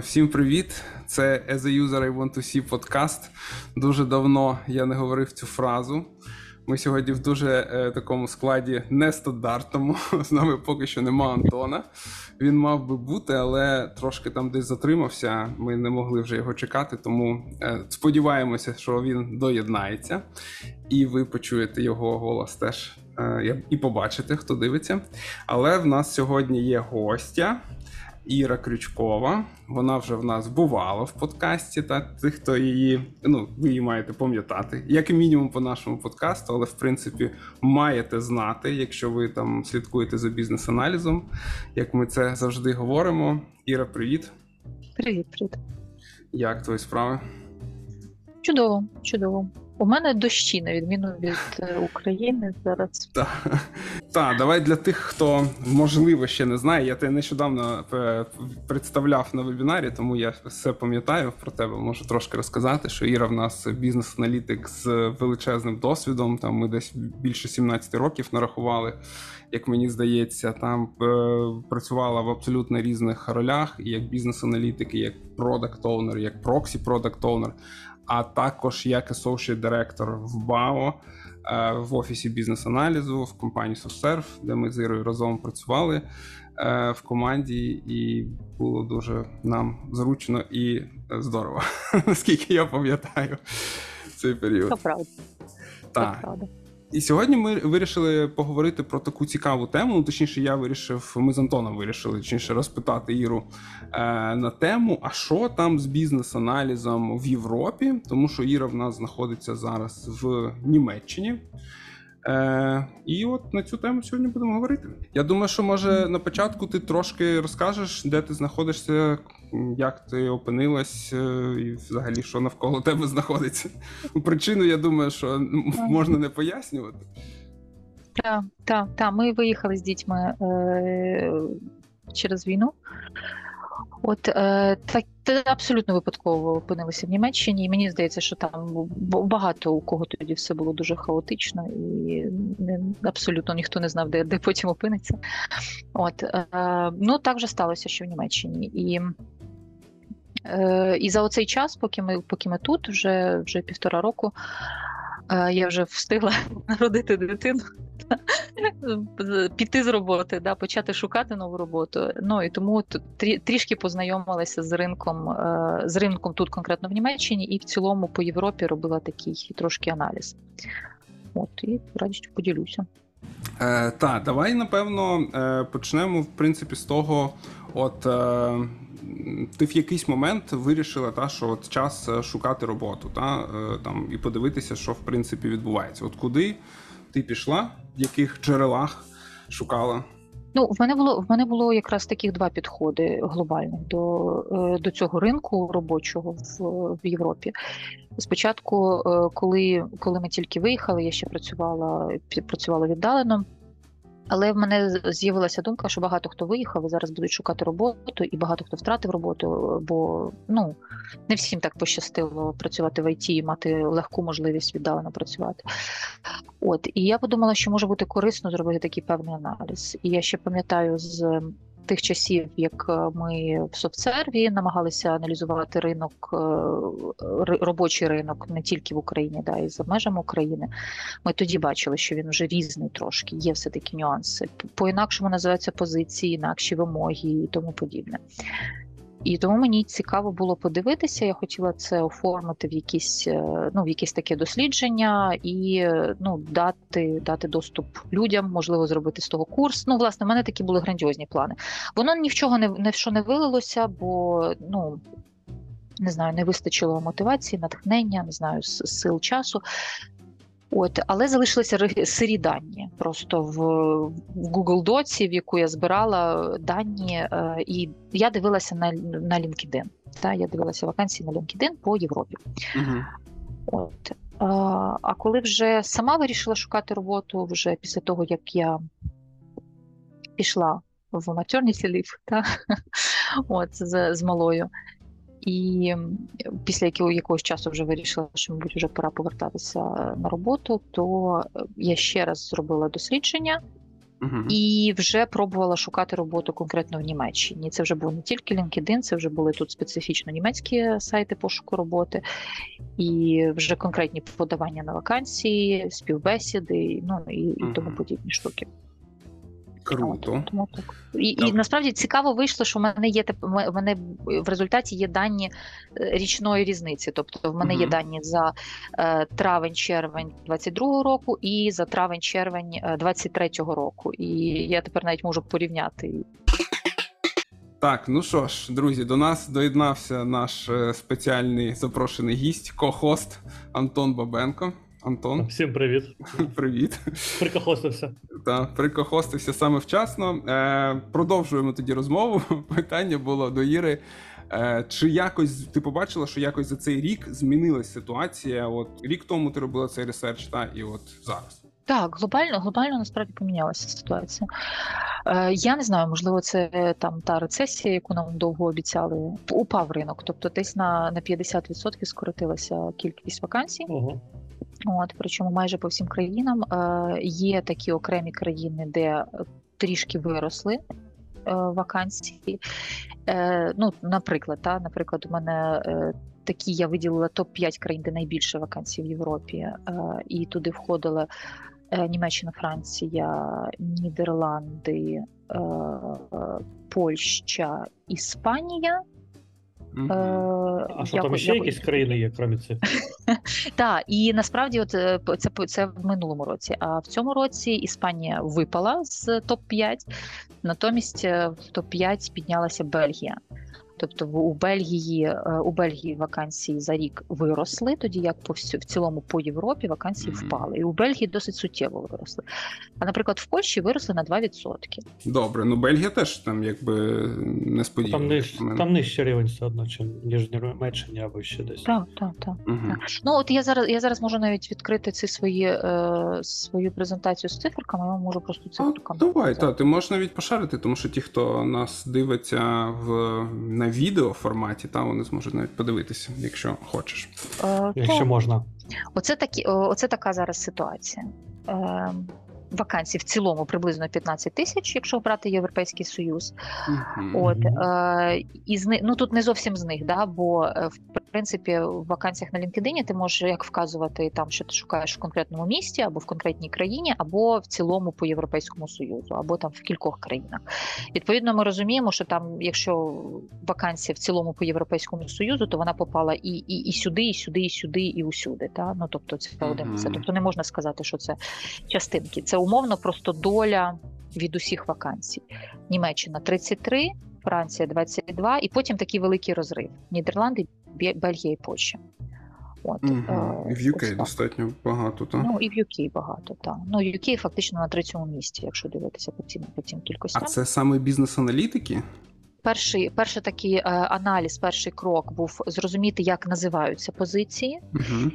Всім привіт! Це As a User I Want to See подкаст. Дуже давно я не говорив цю фразу. Ми сьогодні в дуже е, такому складі нестандартному. З нами поки що нема Антона. Він мав би бути, але трошки там десь затримався. Ми не могли вже його чекати, тому е, сподіваємося, що він доєднається, і ви почуєте його голос теж е, і побачите, хто дивиться. Але в нас сьогодні є гостя. Іра Крючкова. Вона вже в нас бувала в подкасті. Та тих, хто її, ну ви її маєте пам'ятати, як і мінімум по нашому подкасту, але в принципі маєте знати, якщо ви там слідкуєте за бізнес-аналізом, як ми це завжди говоримо. Іра, привіт. Привіт, привіт. Як твої справи? Чудово, чудово. У мене дощі, на відміну від е, України зараз. Так, та, давай для тих, хто можливо ще не знає. Я тебе нещодавно е, представляв на вебінарі, тому я все пам'ятаю про тебе. Можу трошки розказати, що Іра в нас бізнес-аналітик з величезним досвідом. Там ми десь більше 17 років нарахували. Як мені здається, там е, працювала в абсолютно різних ролях, як бізнес-аналітик, як продакт-оунер, як проксі продакт-оунер а також як associate директор в БАО е, в офісі бізнес-аналізу в компанії SoftServe, де ми з Ірою разом працювали е, в команді, і було дуже нам зручно і здорово, наскільки я пам'ятаю цей період. Це правда. Так. Це правда. І сьогодні ми вирішили поговорити про таку цікаву тему. Ну, точніше, я вирішив, ми з Антоном вирішили точніше розпитати Іру е, на тему, а що там з бізнес-аналізом в Європі, тому що Іра в нас знаходиться зараз в Німеччині. Е, І от на цю тему сьогодні будемо говорити. Я думаю, що може на початку ти трошки розкажеш, де ти знаходишся, як ти опинилась, е, і взагалі що навколо тебе знаходиться. Причину, я думаю, що можна не пояснювати. Так, так, так. Ми виїхали з дітьми е, через війну. От е, так абсолютно випадково опинилися в Німеччині, і мені здається, що там багато у кого тоді все було дуже хаотично, і абсолютно ніхто не знав, де де потім опиниться. От е, ну так вже сталося, що в Німеччині. І е, і за оцей час, поки ми поки ми тут, вже вже півтора року, я вже встигла народити дитину піти з роботи, да, почати шукати нову роботу. Ну і тому трішки познайомилася з ринком, е, з ринком тут конкретно в Німеччині, і в цілому по Європі робила такий трошки аналіз. От і радістю поділюся. Е, Так, давай напевно е, почнемо в принципі з того, от. Е... Ти в якийсь момент вирішила, та що от час е, шукати роботу, та е, там і подивитися, що в принципі відбувається. От куди ти пішла, в яких джерелах шукала? Ну, в мене було в мене було якраз таких два підходи глобальних до е, до цього ринку робочого в в Європі. Спочатку, коли коли ми тільки виїхали, я ще працювала працювала віддалено. Але в мене з'явилася думка, що багато хто виїхав і зараз будуть шукати роботу, і багато хто втратив роботу, бо ну не всім так пощастило працювати в ІТ і мати легку можливість віддалено працювати. От і я подумала, що може бути корисно зробити такий певний аналіз. І я ще пам'ятаю з тих часів, як е, ми в софтсерві намагалися аналізувати ринок, е, робочий ринок не тільки в Україні, да і за межами України. Ми тоді бачили, що він вже різний трошки, є все такі нюанси. По інакшому називаються позиції, інакші вимоги і тому подібне. І тому мені цікаво було подивитися. Я хотіла це оформити в якісь е, ну в якісь таке дослідження і ну дати дати доступ людям, можливо, зробити з того курс. Ну, власне, в мене такі були грандіозні плани. Воно ні в чого не не в що не вилилося, бо ну. Не знаю, не вистачило мотивації, натхнення, не знаю, сил часу. От, але залишилися сирі дані просто в в Google Доці, в яку я збирала дані, е, і я дивилася на на LinkedIn. Та, Я дивилася вакансії на LinkedIn по Європі. uh От. А, а коли вже сама вирішила шукати роботу, вже після того, як я пішла в leave, та, от, з, з малою, і після якого якогось часу вже вирішила, що мабуть вже пора повертатися на роботу, то я ще раз зробила дослідження Мгм. і вже пробувала шукати роботу конкретно в Німеччині. Це вже був не тільки LinkedIn, це вже були тут специфічно німецькі сайти пошуку роботи, і вже конкретні подавання на вакансії, співбесіди, ну і, і тому подібні штуки. Круто. І, і насправді цікаво вийшло, що в мене є в мене в результаті є дані е, річної різниці. Тобто, в мене є дані за е, травень-червень 22-го року і за травень-червень е, 23-го року. І я тепер навіть можу порівняти. Так, ну що ж, друзі, до нас доєднався наш е, спеціальний запрошений гість, ко-хост Антон Бабенко. Антон, Всім привіт. привіт. Прикохостався. Та прикохостився саме вчасно. Е, продовжуємо тоді розмову. Питання було до Іри. Е, чи якось ти побачила, що якось за цей рік змінилась ситуація? От рік тому ти робила цей research, та і от зараз. Так, глобально, глобально насправді помінялася ситуація. Е, я не знаю, можливо, це там та рецесія, яку нам довго обіцяли. Упав ринок, тобто десь на, на 50% скоротилася кількість вакансій. Ого. От, причому майже по всім країнам е, є такі окремі країни, де е, трішки виросли е, вакансії. Е, ну, наприклад, та, наприклад, у мене такі я виділила топ-5 країн, де найбільше вакансій в Європі, і туди входили е, Німеччина, Франція, Нідерланди, Польща, Іспанія. Е, А що я там ще я якісь країни є, крім цих? Так, і насправді, от е, це це в минулому році. А в цьому році Іспанія випала з топ 5 натомість е, в топ 5 піднялася Бельгія. Тобто в- у Бельгії е, у Бельгії вакансії за рік виросли, тоді як по всю- в цілому по Європі вакансії Мгм. впали. І у Бельгії досить суттєво виросли. А наприклад, в Польщі виросли на 2%. Добре, ну Бельгія теж там якби несподівано. Там, ниж, там нижчий рівень все одно, чим ніж Німеччині або ще десь. Так, так, так. Угу. Ну от я зараз я зараз можу навіть відкрити ці свої е, свою презентацію з циферками. Я можу просто циферками. Давай, показати. та ти можеш навіть пошарити, тому що ті, хто нас дивиться в на відео форматі, та вони зможуть навіть подивитися, якщо хочеш. Е, Якщо можна. Оце такі, оце така зараз ситуація. Е, вакансій в цілому приблизно 15 тисяч, якщо брати Європейський Союз. Мгм. От е, і з ну тут не зовсім з них, да, бо е, в принципі в вакансіях на LinkedIn ти можеш як вказувати там, що ти шукаєш в конкретному місті, або в конкретній країні, або в цілому по Європейському Союзу, або там в кількох країнах. Відповідно, ми розуміємо, що там, якщо вакансія в цілому по Європейському Союзу, то вона попала і, і, і сюди, і сюди, і сюди, і усюди. Та? Ну тобто це один це. Тобто не можна сказати, що це частинки. Це умовно просто доля від усіх вакансій. Німеччина 33, Франція 22, і потім такий великий розрив: Нідерланди, Бельгія і Польща. От, е, І в UK так. достатньо багато, так? Ну і в UK багато, так. Ну, UK фактично на третьому місці, якщо дивитися по цим, по цим А це саме бізнес-аналітики? Перший, перший такий е, аналіз, перший крок був зрозуміти, як називаються позиції. Угу.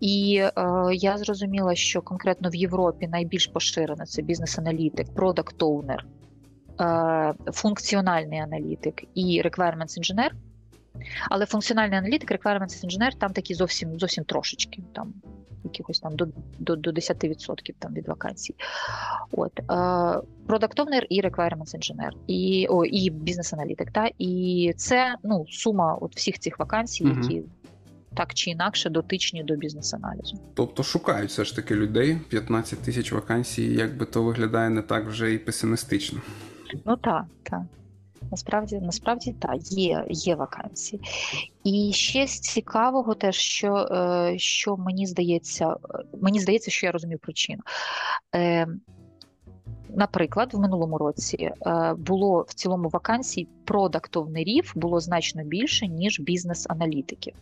І е, я зрозуміла, що конкретно в Європі найбільш поширено це бізнес-аналітик, продакт оунер е, функціональний аналітик і requirements інженер. Але функціональний аналітик, requirements інженер там такі зовсім зовсім трошечки, там якихось там до, до, до 10% там від вакансій. От е, product owner і requirements інженер, і о, і бізнес-аналітик. Та і це ну сума от всіх цих вакансій, Мгм. які так чи інакше дотичні до бізнес-аналізу. Тобто шукають все ж таки людей. 15 тисяч вакансій, якби то виглядає не так вже і песимістично. Ну так, так. Насправді, насправді так, є, є вакансії. І ще з цікавого, теж, що, е, що мені здається, е, мені здається, що я розумію причину. Е, Наприклад, в минулому році було в цілому вакансій продактовнерів було значно більше, ніж бізнес-аналітиків.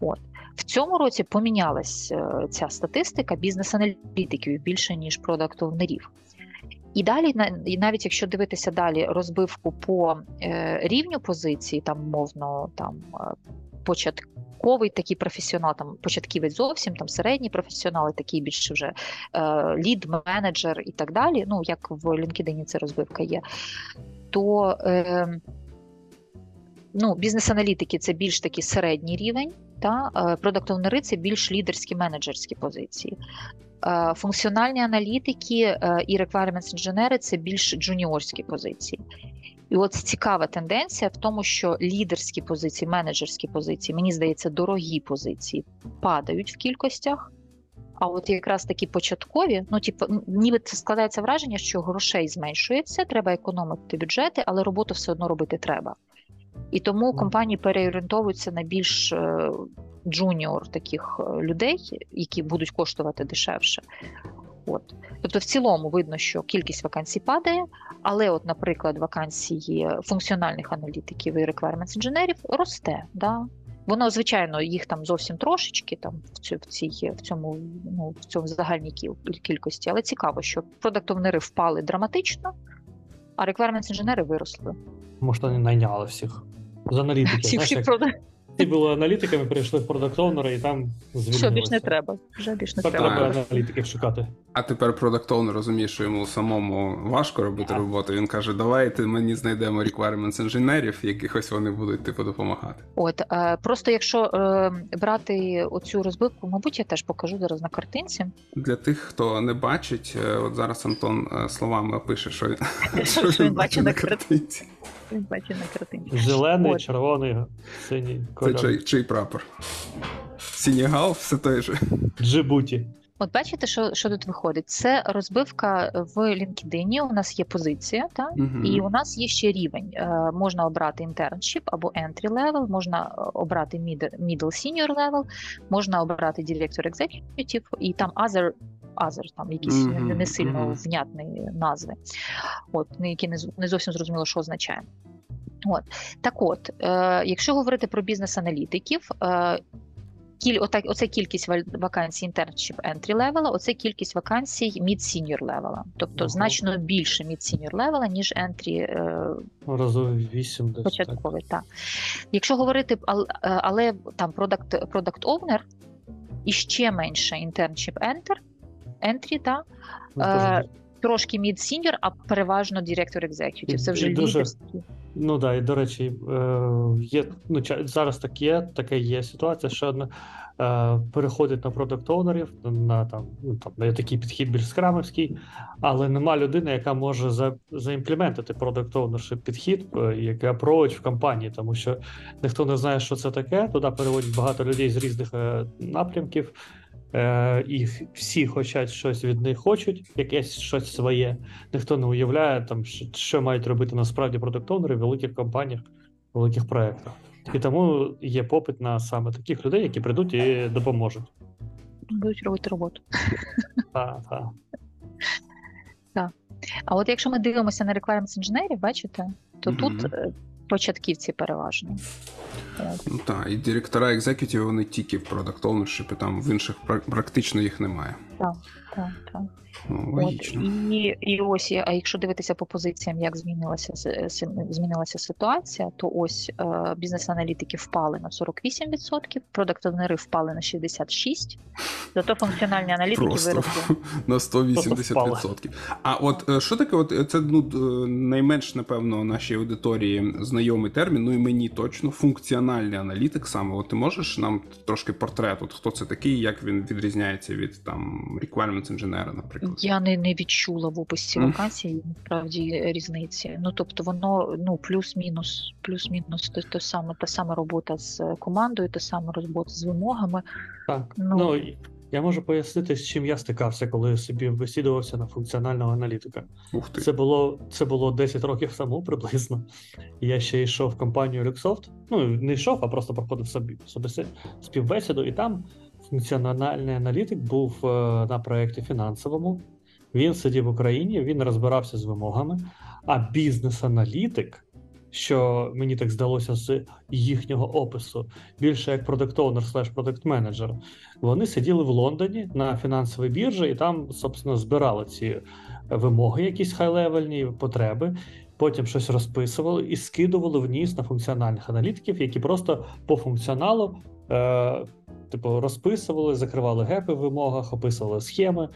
От. В цьому році помінялась ця статистика бізнес-аналітиків більше, ніж продактовнерів. І далі, і навіть якщо дивитися далі розбивку по е, рівню позиції, там мовно там е, початковий такий професіонал, там початківець зовсім, там середній професіонал, такий більше вже е, лід, менеджер і так далі. Ну як в LinkedIn це розбивка є, то е, ну, бізнес-аналітики це більш такий середній рівень. Та продакт-овнери це більш лідерські менеджерські позиції. Е, Функціональні аналітики е, і requirements інженери це більш джуніорські позиції. І от цікава тенденція в тому, що лідерські позиції, менеджерські позиції, мені здається, дорогі позиції падають в кількостях. А от якраз такі початкові, ну типу, ніби це складається враження, що грошей зменшується, треба економити бюджети, але роботу все одно робити треба. І тому компанії переорієнтовуються на більш е, junior таких е, людей, які будуть коштувати дешевше. От. Тобто, в цілому видно, що кількість вакансій падає, але, от, наприклад, вакансії функціональних аналітиків і requirements інженерів росте. Да? Воно, звичайно, їх там зовсім трошечки там в цю- в цій в цьому ну в цьому загальній кількості, але цікаво, що product owner и впали драматично, а requirements інженери виросли. Може, вони найняли всіх. З аналітиків. Всі, Знаєш, всі як Ті були аналітиками, перейшли в продакт і там звільнилися. Все, більш не треба. Вже більш не треба. треба аналітиків шукати. А тепер продакт Owner розуміє, що йому самому важко робити Так. роботу. Він каже: давайте мені знайдемо requirements інженерів, якихось вони будуть типу допомагати. От е, просто якщо е, брати оцю розбивку, мабуть, я теж покажу зараз на картинці. Для тих, хто не бачить, е, от зараз Антон е, словами опише, що він, Що він бачить на картинці. Він бачить на картинці. Зелений, От. червоний, синій Це чий, чий прапор? Сінігал, все той же. Джибуті. От бачите, що, що тут виходить? Це розбивка в LinkedIn. У нас є позиція, та Мгм. і у нас є ще рівень. Е, можна обрати internship або entry level, можна е, обрати mid- middle senior level, можна обрати director executive і там other. Other, там якісь Мгм, не сильно внятні назви, от ну, які не, не зовсім зрозуміло, що означає. От так, от, е, якщо говорити про бізнес-аналітиків, е, кіль, отак, оце кількість вакансій internship entry level, оце кількість вакансій mid-senior level. Тобто Ого. значно більше mid-senior level, ніж entry е, Разу вісім початковий. Так. Якщо говорити, е, але там product, product owner і ще менше internship enter, entry, та, Ну, Е, трошки mid-senior, а переважно director executive. Це вже дуже- лідерські. Ну да, і до речі, е, є ну зараз так є, така є ситуація, що одна е, переходить на продакт оунерів на там, ну там на такий підхід більш скрамовський, але нема людини, яка може за, заімплементити продакт ownership підхід, е, який approach в компанії, тому що ніхто не знає, що це таке. Туди переводять багато людей з різних напрямків. Е, і всі хочуть щось від них хочуть, якесь щось своє. Ніхто не уявляє, там, що, що мають робити насправді продуктовнери в великих компаніях, в великих проєктах. І тому є попит на саме таких людей, які прийдуть і допоможуть. Будуть робити роботу. Та, та. А от якщо ми дивимося на requirements інженерів, бачите, то Мгм. тут е, початківці переважно. Ну так, і директора executive вони тільки в product ownership, і там в інших практично їх немає. Так, так. Ну, От, і, і ось, а якщо дивитися по позиціям, як змінилася змінилася ситуація, то ось е, бізнес-аналітики впали на 48%, product owner и впали на 66%, зато функціональні аналітики Просто виросли. на 180%. А от е, що таке, от е, це ну, найменш, напевно, нашій аудиторії знайомий термін, ну і мені точно, функціональний аналітик саме. От ти можеш нам трошки портрет, от хто це такий, як він відрізняється від там requirements інженера, наприклад. Я не, не відчула в описі вакансії насправді різниці. Ну тобто воно ну плюс-мінус, плюс-мінус те, то саме, та сама робота з командою, та сама робота з вимогами. так. Ну. Ну, я можу пояснити, з чим я стикався, коли собі висідувався на функціонального аналітика. Ух ти. Це було, це було 10 років тому приблизно. Я ще йшов в компанію Luxoft. Ну, не йшов, а просто проходив собі, собі співбесіду, і там функціональний аналітик був е, на проєкті фінансовому. Він сидів в Україні, він розбирався з вимогами. А бізнес-аналітик, що мені так здалося з їхнього опису, більше як продакт оунер слеш продакт менеджер, вони сиділи в Лондоні на фінансовій біржі і там, собственно, збирали ці вимоги, якісь хай-левельні потреби. Потім щось розписували і скидували вниз на функціональних аналітиків, які просто по функціоналу е, типу, розписували, закривали гепи в вимогах, описували схеми,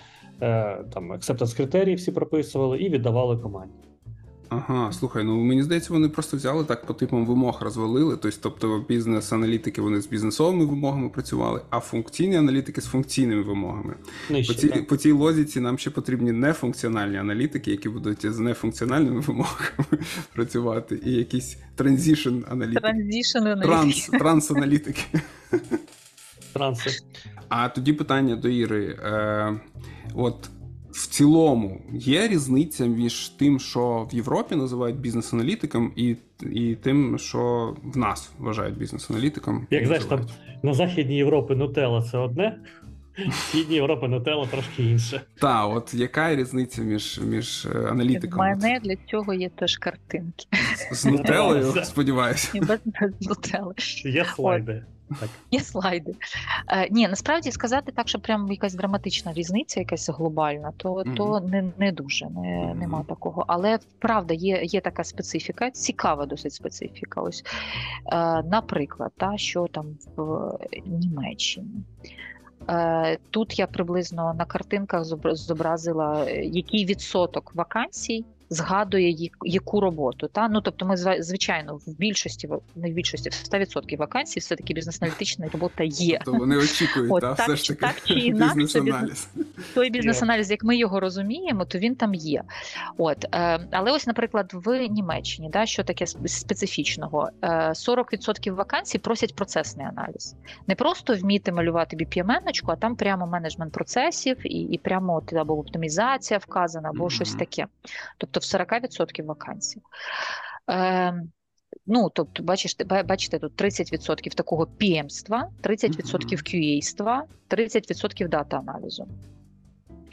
е, там acceptance критерії всі прописували і віддавали команді. Ага, слухай, ну мені здається, вони просто взяли так по типам вимог розвалили. Тобто, тобто бізнес-аналітики вони з бізнесовими вимогами працювали, а функційні аналітики з функційними вимогами. Нижче, По цій, так. по цій логіці нам ще потрібні нефункціональні аналітики, які будуть з нефункціональними вимогами працювати, і якісь transition аналітики. Транс, транс-аналітики. Транси. А тоді питання до Іри. Е, от в цілому є різниця між тим, що в Європі називають бізнес-аналітиком, і, і тим, що в нас вважають бізнес-аналітиком. Як знаєш, там на Західній Європі Нутелла це одне, в Східній Європі Нутелла трошки інше. Та, от яка різниця між, між е, У аналітиком мене для цього є теж картинки. з нутелою, сподіваюся. Без, без нутели. Є слайди. Так. Є слайди. Е, ні, насправді сказати так, що прям якась драматична різниця, якась глобальна, то, Мгм. то не, не дуже, не, Мгм. нема такого. Але правда, є, є така специфіка, цікава досить специфіка. Ось, е, наприклад, та, що там в Німеччині. Е, Тут я приблизно на картинках зобразила, е, який відсоток вакансій згадує яку роботу. Та? Ну, тобто, ми звичайно в більшості, в- не в більшості, в 100% вакансій все-таки бізнес-аналітична робота є. То вони очікують, От та, так все ж таки так чи інакше, бізнес-аналіз. Той бізнес-аналіз, як ми його розуміємо, то він там є. От, е, але ось, наприклад, в Німеччині, да, що таке специфічного, е, 40% вакансій просять процесний аналіз. Не просто вміти малювати BPM-еночку, а там прямо менеджмент процесів і, і прямо от, або оптимізація вказана, або щось таке. Тобто в 40% вакансій. Е, Ну, тобто, бачиш, бачите, тут 30% такого PM-ства, 30% QA-ства, 30% дата-аналізу.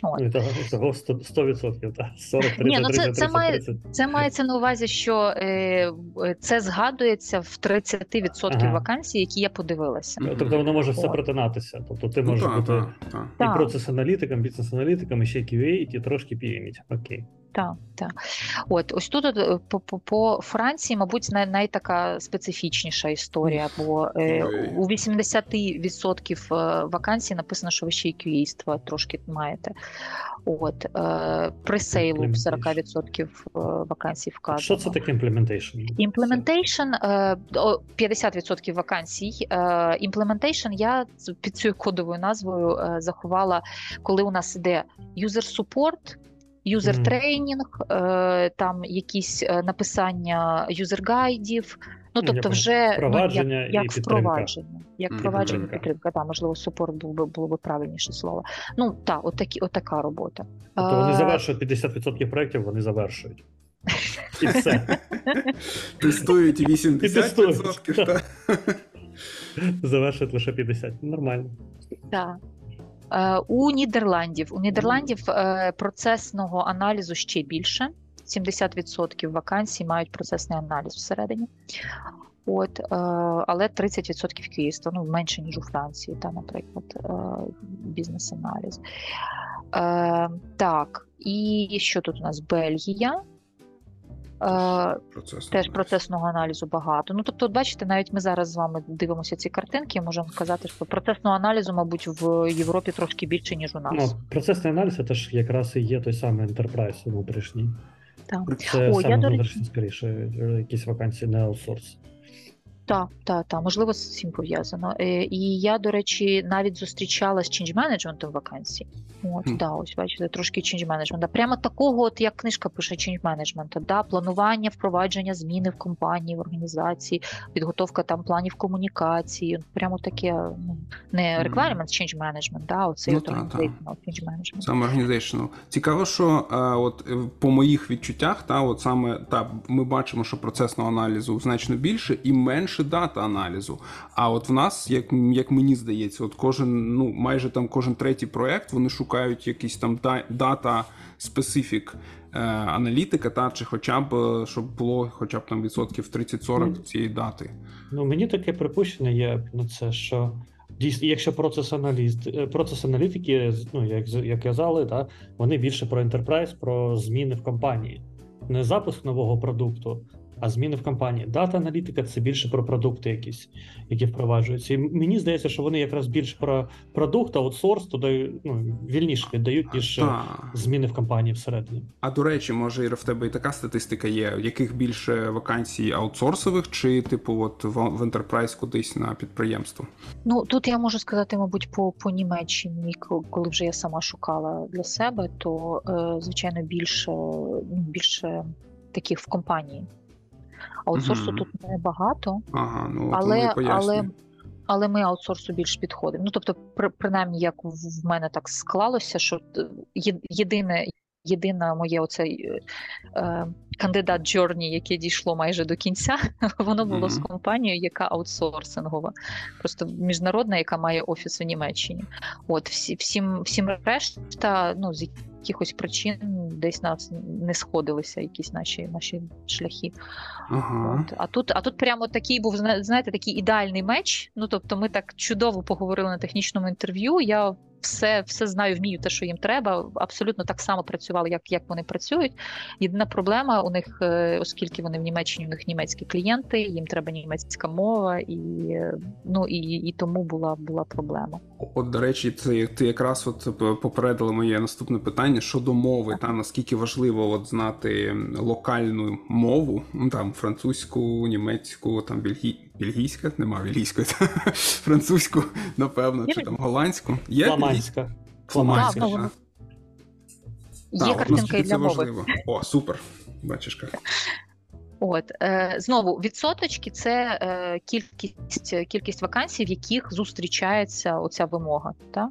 От. І того, і того 100%, 100%, так. 40, 30, Ні, ну це- 30, це має- Це мається на увазі, що е, це згадується в 30% Ага. вакансій, які я подивилася. Тобто воно може все протинатися. Тобто ти Ну, та, бути та, та. і процес-аналітиком, бізнес-аналітиком, і ще QA, і трошки PM. Окей. Так, так. От ось тут е, по, по, по Франції, мабуть, най, найтака специфічніша історія, бо е, у 80% е, вакансій написано, що ви ще й QA-ства трошки маєте. От е, при сейлу 40% е, вакансій вказано. Що це таке implementation? Implementation, е, 50% вакансій. Е, Implementation я під цією кодовою назвою заховала, коли у нас іде user user Мгм. е, там якісь е, написання user гайдів. Ну, тобто, вже ну, як, Впровадження і як підтримка. впровадження, як Мгм. впровадження Підтримка. підтримка. Так, можливо, супорт було би було би правильніше слово. Ну так, от такі, от робота. Тобто вони Е, завершують 50% проєктів, вони завершують. І все. Тестують і 80%. Завершують лише 50%. Нормально. Так. Е, У Нідерландів у Нідерландів е, процесного аналізу ще більше. 70% вакансій мають процесний аналіз всередині. От, е, але 30% QA, ну менше ніж у Франції, та, наприклад, бізнес-аналіз. Так, і що тут у нас? Бельгія. Е, Процес Теж процесного аналізу багато. Ну тобто, бачите, навіть ми зараз з вами дивимося ці картинки, можемо сказати, що процесного аналізу, мабуть, в Європі трошки більше, ніж у нас. Ну, процесний аналіз це ж якраз і є той самий enterprise внутрішній. Так. Це О, я, саме до речі- внутрішній, скоріше, якісь вакансії, не аутсорс. Так, так, так, можливо, з цим пов'язано. Е, І я, до речі, навіть зустрічала з change management вакансій. От, Хм. да, ось бачите, трошки change management. Прямо такого, от як книжка пише change management, да, планування, впровадження зміни в компанії, в організації, підготовка там планів комунікації. Прямо таке ну, не requirements change management, да, оцей Ну, от та, та. change management. Саме organizational. Цікаво, що е, от е, по моїх відчуттях, та от саме та ми бачимо, що процесного аналізу значно більше і менше дата аналізу. А от в нас, як, як мені здається, от кожен, ну майже там кожен третій проект, вони шукають якийсь там дата специфік е, аналітика, та чи хоча б е, щоб було хоча б там відсотків 30-40 цієї дати. Ну, мені таке припущення є на це, що дійсно, якщо процес аналіз, процес аналітики, ну як як казали, та, вони більше про enterprise, про зміни в компанії. Не запуск нового продукту, а зміни в компанії. Дата аналітика це більше про продукти, якісь, які впроваджуються. І мені здається, що вони якраз більше про продукт, аутсорс туди ну, вільніше віддають, ніж е, Та. зміни в компанії всередині. А до речі, може, Іра, в тебе і така статистика є, яких більше вакансій аутсорсових, чи типу от в, в Enterprise кудись на підприємство? Ну тут я можу сказати, мабуть, по, по Німеччині, коли вже я сама шукала для себе, то е, звичайно більше, ну, більше таких в компанії. Аутсорсу угу. тут небагато, Ага, ну але, але, але ми аутсорсу більш підходимо. Ну тобто, при, принаймні, як в мене так склалося, що е, єдине. Єдине моє оцей е, е, кандидат Джорні, яке дійшло майже до кінця, воно було з компанією, яка аутсорсингова, просто міжнародна, яка має офіс у Німеччині. От всі, всім, всім решта, ну з якихось причин десь нас не сходилися якісь наші наші шляхи. Ага. От. А тут, а тут прямо такий був знаєте, такий ідеальний меч. Ну тобто, ми так чудово поговорили на технічному інтерв'ю. Я все, все знаю, вмію те, що їм треба. Абсолютно так само працювали, як, як вони працюють. Єдина проблема у них, е, оскільки вони в Німеччині, у них німецькі клієнти, їм треба німецька мова, і е, ну і, і тому була, була проблема. От, до речі, це ти якраз от попередила моє наступне питання щодо мови. Та наскільки важливо от знати локальну мову, ну там французьку, німецьку, там бельгі... бельгійська, нема бельгійської, та, французьку, напевно, чи там голландську. Є Фламандська. Фламандська. Так, ну. Є картинка і для мови. важливо. О, супер. Бачиш як. От е, знову відсоточки це е, кількість кількість вакансій, в яких зустрічається оця вимога. Та?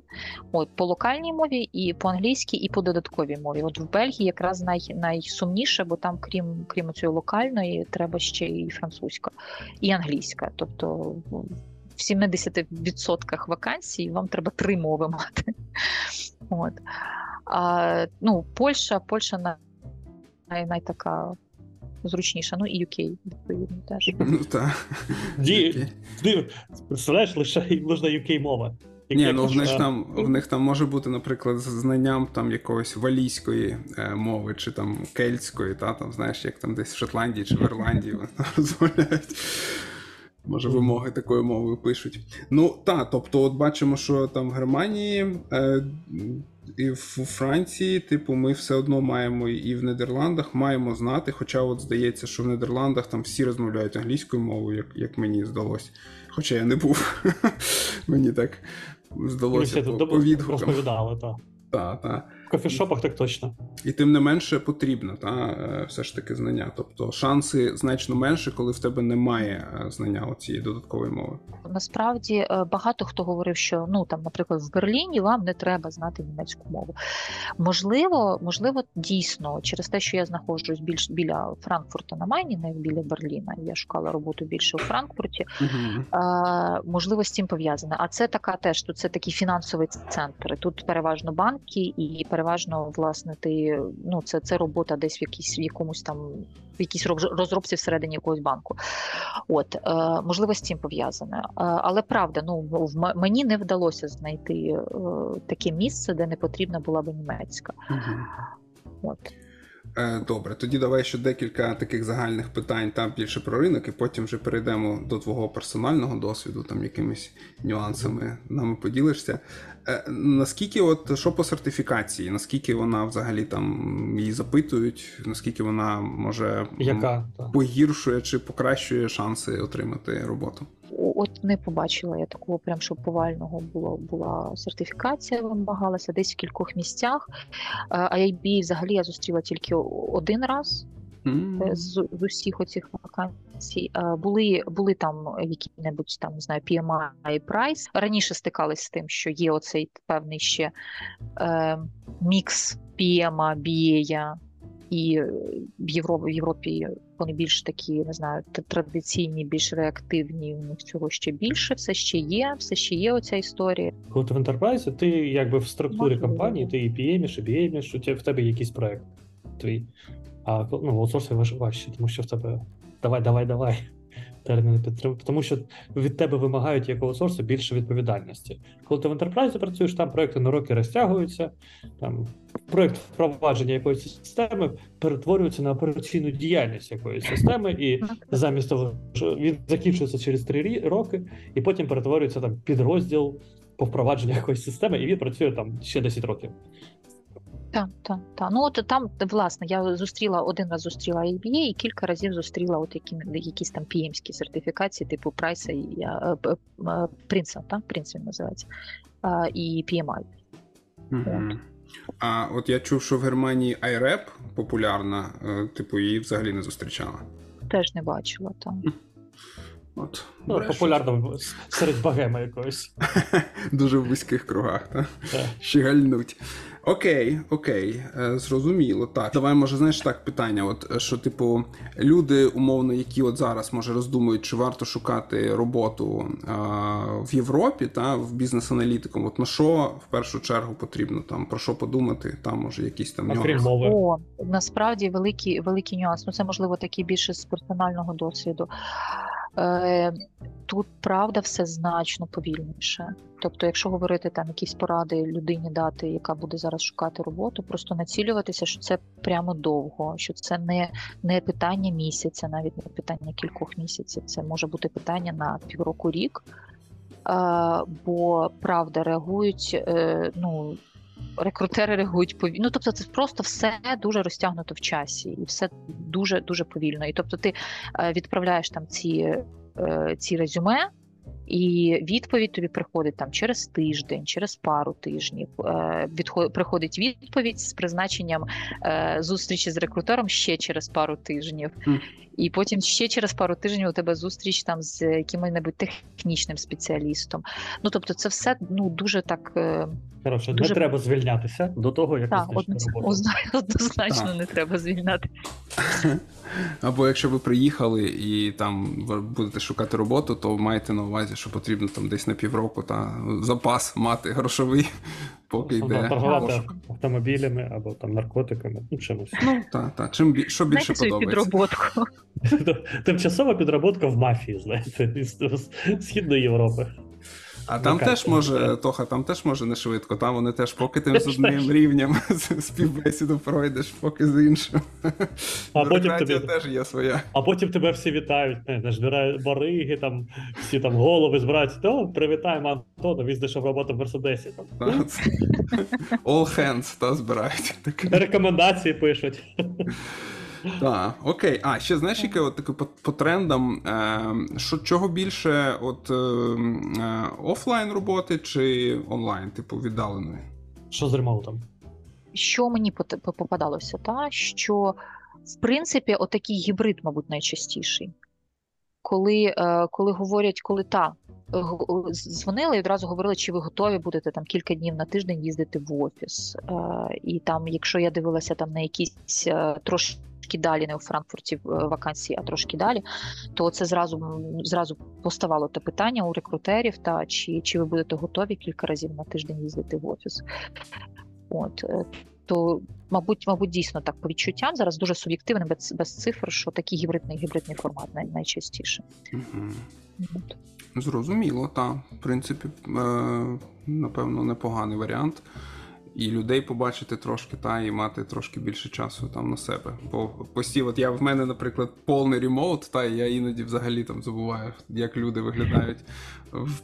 От по локальній мові, і по англійській, і по додатковій мові. От в Бельгії якраз най, найсумніше, бо там, крім крім цієї локальної, треба ще і французька, і англійська. Тобто в 70% вакансій вам треба три мови мати. От. А, ну, Польща, Польща на най, най така зручніша. Ну і UK, відповідно, теж. Ну так. Ді... Представляєш, лише їм нужна UK мова. Як Ні, ну в них там в них там може бути, наприклад, з знанням там якоїсь валійської е, мови, чи там кельтської, та там знаєш, як там десь в Шотландії чи в Ірландії вони там розмовляють. Може, вимоги такою мовою пишуть. Ну так, тобто, от бачимо, що там в Германії е, і в Франції, типу, ми все одно маємо і в Нідерландах маємо знати. Хоча, от здається, що в Нідерландах там всі розмовляють англійською мовою, як, як мені здалось. Хоча я не був. Мені так здалося по, тут відгукам. розповідали, так. Кофешопах так точно. І тим не менше потрібно, та, е, все ж таки знання. Тобто шанси значно менше, коли в тебе немає е, знання цієї додаткової мови. Насправді е, багато хто говорив, що ну там, наприклад, в Берліні вам не треба знати німецьку мову. Можливо, можливо, дійсно, через те, що я знаходжусь більш біля Франкфурта на Майні, не біля Берліна. Я шукала роботу більше у Франкфурті. Угу. Е, можливо, з цим пов'язане. А це така теж тут це такі фінансові центри. Тут переважно банки, і переважно власне ти ну це, це робота десь в якійсь в якомусь там в якійсь роз- розробці всередині якогось банку. От е, можливо, з цим пов'язане. Е, але правда, ну в мені не вдалося знайти е, таке місце, де не потрібна була би німецька. От. Е, Добре, тоді давай ще декілька таких загальних питань там більше про ринок, і потім вже перейдемо до твого персонального досвіду, там якимись нюансами нами поділишся. Е, Наскільки, от що по сертифікації, наскільки вона взагалі там її запитують, наскільки вона може Яка? Погіршує чи покращує шанси отримати роботу? От не побачила я такого, прям щоб повального було була сертифікація, вимагалася десь в кількох місцях. Е, IB взагалі я зустріла тільки один раз е, з, з усіх оцих вакансій. Е, Були, були там які-небудь там, не знаю, PMI і Price. Раніше стикались з тим, що є оцей певний ще е, мікс PM, BA, і е, в Європі, в Європі вони більш такі, не знаю, традиційні, більш реактивні. У них цього ще більше, все ще є, все ще є оця історія. Коли ти в Enterprise, ти якби в структурі Можливо. компанії, ти і PM, і тебе в тебе якийсь проект твій. А ну, аутсорсі важче, тому що в тебе давай, давай, давай. Терміни підтримки, тому що від тебе вимагають як аутсорсу більше відповідальності. Коли ти в ентерпрайзі працюєш, там проекти на роки розтягуються, там проект впровадження якоїсь системи перетворюється на операційну діяльність якоїсь системи, і замість того, що він закінчується через три роки, і потім перетворюється там підрозділ по впровадженню якоїсь системи, і він працює там ще 10 років. Так, так, так. Ну от там, власне, я зустріла один раз зустріла ABA і кілька разів зустріла от які, якісь там PM-ські сертифікації, типу Прайса і Принца, так? Принц він називається, і PMI. Мгм. А от я чув, що в Германії IREP популярна, е, типу, її взагалі не зустрічала. Теж не бачила там. От, Ну, брешуть. популярно серед багема якоїсь. Дуже в вузьких кругах, так? Так. Щегальнуть. Окей, окей, е, зрозуміло. Так, давай, може, знаєш так питання: от е, що, типу, люди, умовно, які от зараз може роздумують, чи варто шукати роботу а, в Європі, та в бізнес-аналітиком, от на що в першу чергу потрібно там про що подумати, там може якісь там нюанси. О, насправді великий, великий нюанс. Ну, це можливо такий більше з персонального досвіду. Е, тут правда все значно повільніше. Тобто, якщо говорити там якісь поради людині дати, яка буде зараз шукати роботу, просто націлюватися, що це прямо довго, що це не, не питання місяця, навіть не питання кількох місяців. Це може бути питання на півроку рік. Е, бо правда реагують, е, ну рекрутери реагують повільно. Ну, тобто, це просто все дуже розтягнуто в часі, і все дуже дуже повільно. І тобто, ти е, відправляєш там ці, е, ці резюме. І відповідь тобі приходить там через тиждень, через пару тижнів. Е, приходить відповідь з призначенням е, зустрічі з рекрутером ще через пару тижнів. І потім ще через пару тижнів у тебе зустріч там з якимось технічним спеціалістом. Ну тобто, це все ну дуже так. е, Коротше, Дуже- не треба звільнятися до того, як Так, одно- роботу. однозначно Так. не треба звільняти. Або якщо ви приїхали і там будете шукати роботу, то маєте на увазі, що потрібно там десь на півроку та запас мати грошовий, поки Основно йде торгувати пошук. автомобілями або там наркотиками, ну чимось. Ну, Та, та. Чим бі- що більше знаєте подобається? підроботку. Тимчасова підроботка в мафії, знаєте, з Східної Європи. А там Вакансія. теж може, Тоха, там теж може не швидко. Там вони теж, поки ти з одним рівнем співбесіду пройдеш, поки з іншим. А потім Бюрократія тобі- теж є своя. А потім тебе всі вітають, знаєш, збирають бариги, там всі там голови збирають. То привітаємо Антона, він знайшов роботу в Мерседесі. Там. Та, All hands та збирають. Рекомендації пишуть. Так, окей. А ще знаєш, яке от таке по, по трендам, е, що чого більше, от е, е, офлайн роботи чи онлайн, типу віддаленої? Що з ремоутом? Що мені по- попадалося, та що в принципі отакий гібрид, мабуть, найчастіший. Коли, е, коли говорять, коли та дзвонили і одразу говорили, чи ви готові будете там кілька днів на тиждень їздити в офіс. Е, І там, якщо я дивилася там на якісь е, трошки далі, не у Франкфурті е, вакансії, а трошки далі, то це зразу зразу поставало те питання у рекрутерів, та чи, чи ви будете готові кілька разів на тиждень їздити в офіс. От е, то, мабуть, мабуть, дійсно так по відчуттям зараз дуже суб'єктивно, без, без цифр, що такий гібридний гібридний формат най, найчастіше. От. Зрозуміло, так. В принципі, е, напевно, непоганий варіант. І людей побачити трошки, та і мати трошки більше часу там на себе. Бо постійно, от я в мене, наприклад, повний ремоут, та і я іноді взагалі там забуваю, як люди виглядають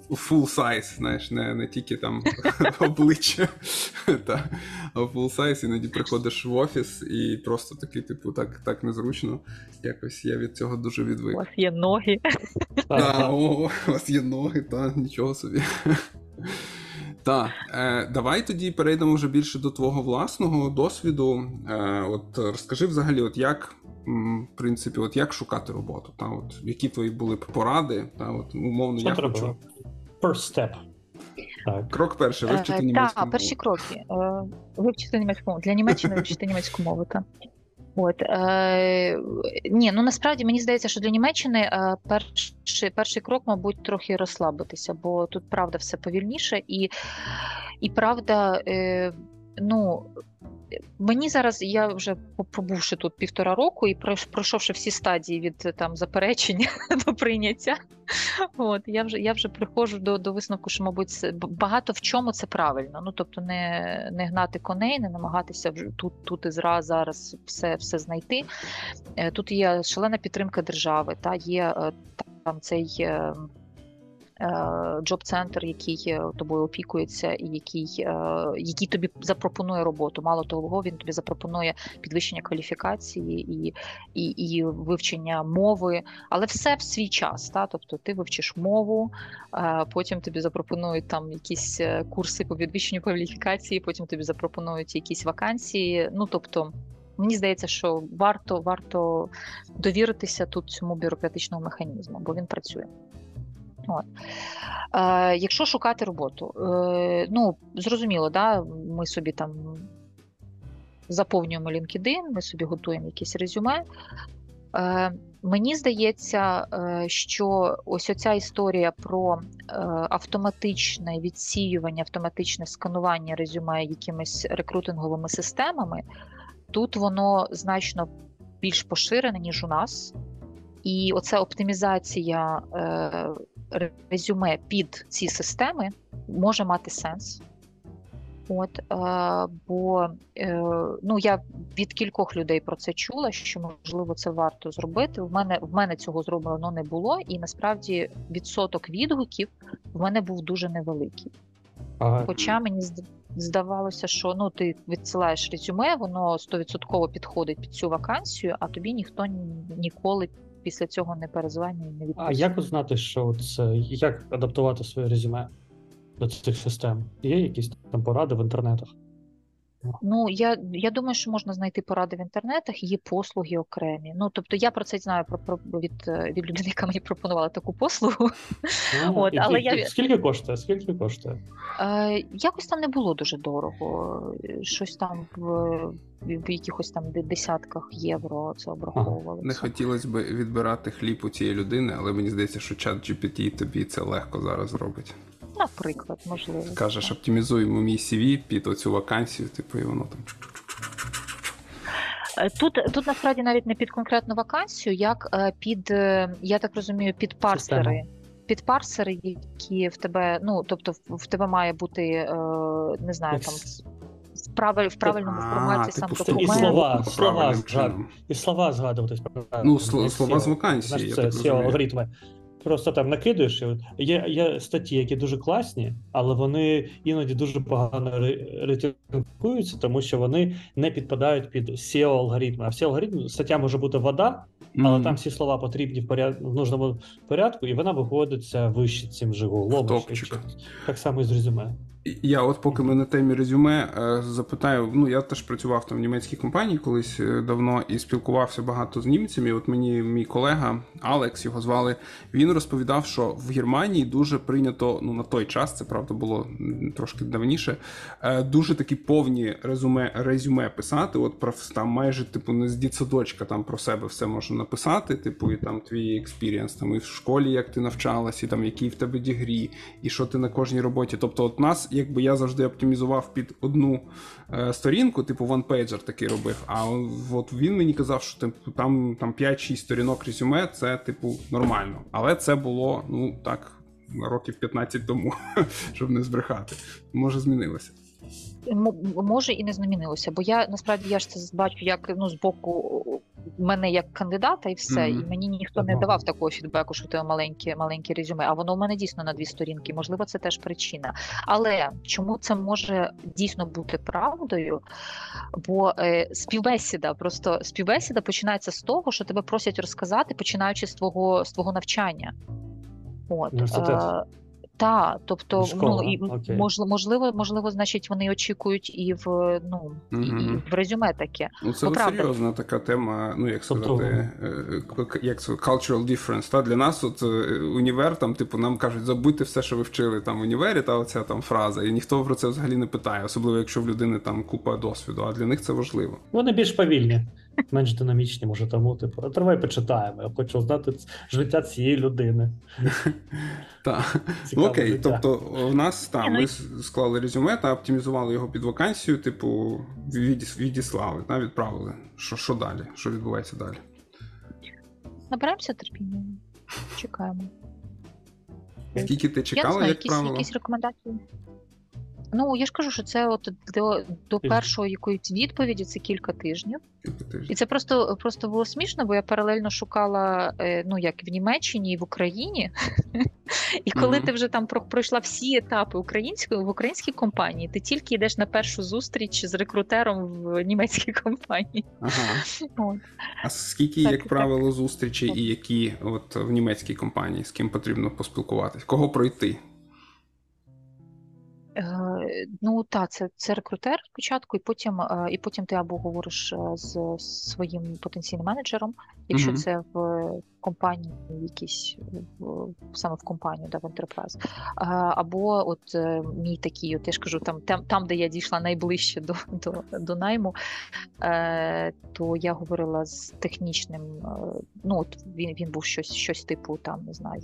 в full size, знаєш, не, не тільки там обличчя, та, а full size іноді приходиш в офіс і просто такий, типу, так, так незручно. Якось я від цього дуже У вас є ноги. Та, о, у вас є ноги, та нічого собі. Так, е, давай тоді перейдемо вже більше до твого власного досвіду. Е, от розкажи взагалі, от як, в принципі, от як шукати роботу? Та, от, які твої були б поради? Та, от, умовно, Що я треба? хочу. First step. Так. Крок перший, вивчити Е, німецьку Так, мову. перші кроки. Е, Вивчити німецьку мову. Для Німеччини вивчити німецьку мову. Так. От, е, ні, ну насправді мені здається, що для Німеччини е, перший, перший крок, мабуть, трохи розслабитися, бо тут правда все повільніше, і, і правда, е, ну. Мені зараз я вже пробувши тут півтора року і пройшовши всі стадії від е, там заперечення до прийняття. От я вже я вже приходжу до, до висновку, що мабуть багато в чому це правильно. Ну тобто, не, не гнати коней, не намагатися тут, тут і зра зараз все, все знайти. Е, Тут є шалена підтримка держави, та є е, там цей. Е, Джоб-центр, який е, тобою опікується, і який, е, який тобі запропонує роботу. Мало того, він тобі запропонує підвищення кваліфікації і, і, і вивчення мови, але все в свій час. Та? Тобто ти вивчиш мову, потім тобі запропонують там якісь курси по підвищенню кваліфікації, потім тобі запропонують якісь вакансії. Ну тобто. Мені здається, що варто варто довіритися тут цьому бюрократичному механізму, бо він працює. От. Е, якщо шукати роботу, е, ну зрозуміло, да, ми собі там заповнюємо LinkedIn, ми собі готуємо якісь резюме. Е, мені здається, е, що ось оця історія про е, автоматичне відсіювання, автоматичне сканування резюме якимись рекрутинговими системами, тут воно значно більш поширене, ніж у нас. І оця оптимізація е, резюме під ці системи може мати сенс. От, е, бо е, ну, я від кількох людей про це чула, що можливо це варто зробити. В мене в мене цього зроблено не було, і насправді відсоток відгуків в мене був дуже невеликий. Ага. Хоча мені здавалося, що ну ти відсилаєш резюме, воно 100% підходить під цю вакансію, а тобі ніхто ні- ніколи після цього не перезвання і не А як узнати, що це як адаптувати своє резюме до цих систем? Є якісь там поради в інтернетах? Ну я, я думаю, що можна знайти поради в інтернетах, є послуги окремі. Ну тобто я про це знаю про, про від, від людини, яка мені пропонувала таку послугу. А, От, і- але і- я- Скільки коштує? Скільки коштує? Е, якось там не було дуже дорого. Щось там в, в якихось там десятках євро це обраховувалося. Не хотілося б відбирати хліб у цієї людини, але мені здається, що чат GPT тобі це легко зараз зробить. Наприклад, можливо. Скажеш, оптимізуємо мій CV під оцю вакансію, типу, і воно там Тут, тут насправді навіть не під конкретну вакансію, як е, під, е, я так розумію, під парсери. Система. Під парсери, які в тебе, ну тобто в- тебе має бути, е, не знаю, там в, правильному форматі сам типу, документ. І слова, слова. І слова згадуватись. Ну, слова з вакансії, це алгоритми. Просто там накидуєш. Є, є статті, які дуже класні, але вони іноді дуже погано ре- тому що вони не підпадають під SEO алгоритми. А в SEO алгоритм стаття може бути вода, але Мгм. там всі слова потрібні в, поряд... в нужному порядку, і вона виходиться вище цим же гуглом. Так само і з резюме. Я от поки ми на темі резюме е, запитаю, ну я теж працював там в німецькій компанії колись е, давно і спілкувався багато з німцями. От мені мій колега Алекс його звали. Він розповідав, що в Германії дуже прийнято, ну на той час, це правда було трошки давніше. е, Дуже такі повні резюме, резюме писати. От про там майже типу не з дітсадочка там про себе все можна написати. Типу, і там твій experience, там і в школі, як ти навчалась, і там який в тебе degree, і що ти на кожній роботі. Тобто, от нас, якби я завжди оптимізував під одну е, сторінку, типу OnePager такий робив. А от він мені казав, що типу, там, там 5-6 сторінок резюме, це типу нормально. Але це було ну так. Років 15 тому, щоб не збрехати. Може, змінилося. Може і не змінилося, бо я насправді я ж це бачу як ну з боку мене як кандидата, і все. Мгм. І мені ніхто не давав такого фідбеку, що ти маленьке, маленьке резюме. А воно в мене дійсно на дві сторінки. Можливо, це теж причина. Але чому це може дійсно бути правдою? Бо е, співбесіда, просто співбесіда починається з того, що тебе просять розказати, починаючи з твого з твого навчання. От Університет. Та, тобто, Школа, ну і окей. можливо, можливо, можливо, значить, вони очікують і в ну і, і в резюме таке. Ну, це Ну, серйозна така тема, ну як Тобто- сказати, к- як це cultural difference. Та для нас, от е, універ, там, типу, нам кажуть, забудьте все, що ви вчили там в універі, та оця там фраза, і ніхто про це взагалі не питає, особливо якщо в людини там купа досвіду. А для них це важливо. Вони більш повільні. Менш динамічні, може, тому, типу, а давай почитаємо. Я хочу знати життя цієї людини. Так. Окей, життя. тобто в нас там ну, ми склали резюме та оптимізували його під вакансію, типу, відіс- відіслали, та, відправили. Що, що далі? Що відбувається далі? Набираємося терпіння, чекаємо. Скільки ти Я не чекала, знаю, як якісь, правило? якісь рекомендації. Ну, я ж кажу, що це от до, до першої якоїсь відповіді це кілька тижнів. Кілька тижнів. І це просто, просто було смішно, бо я паралельно шукала, е, ну як в Німеччині і в Україні. І коли ти вже там про- пройшла всі етапи української в українській компанії, ти тільки йдеш на першу зустріч з рекрутером в німецькій компанії. Ага. От. А скільки, Так, як так. правило, зустрічей і які от в німецькій компанії, з ким потрібно поспілкуватись? Кого пройти? Е, Ну так, це, це рекрутер спочатку, і потім, е, і потім ти або говориш е, з своїм потенційним менеджером, якщо Мгм. це в компанії, якісь саме в компанію, да, в Enterprise. Або от е, мій такий, от я ж кажу, там, там, там де я дійшла найближче до, до, до найму, е, то я говорила з технічним, е, ну от він, він був щось, щось типу, там, не знаю,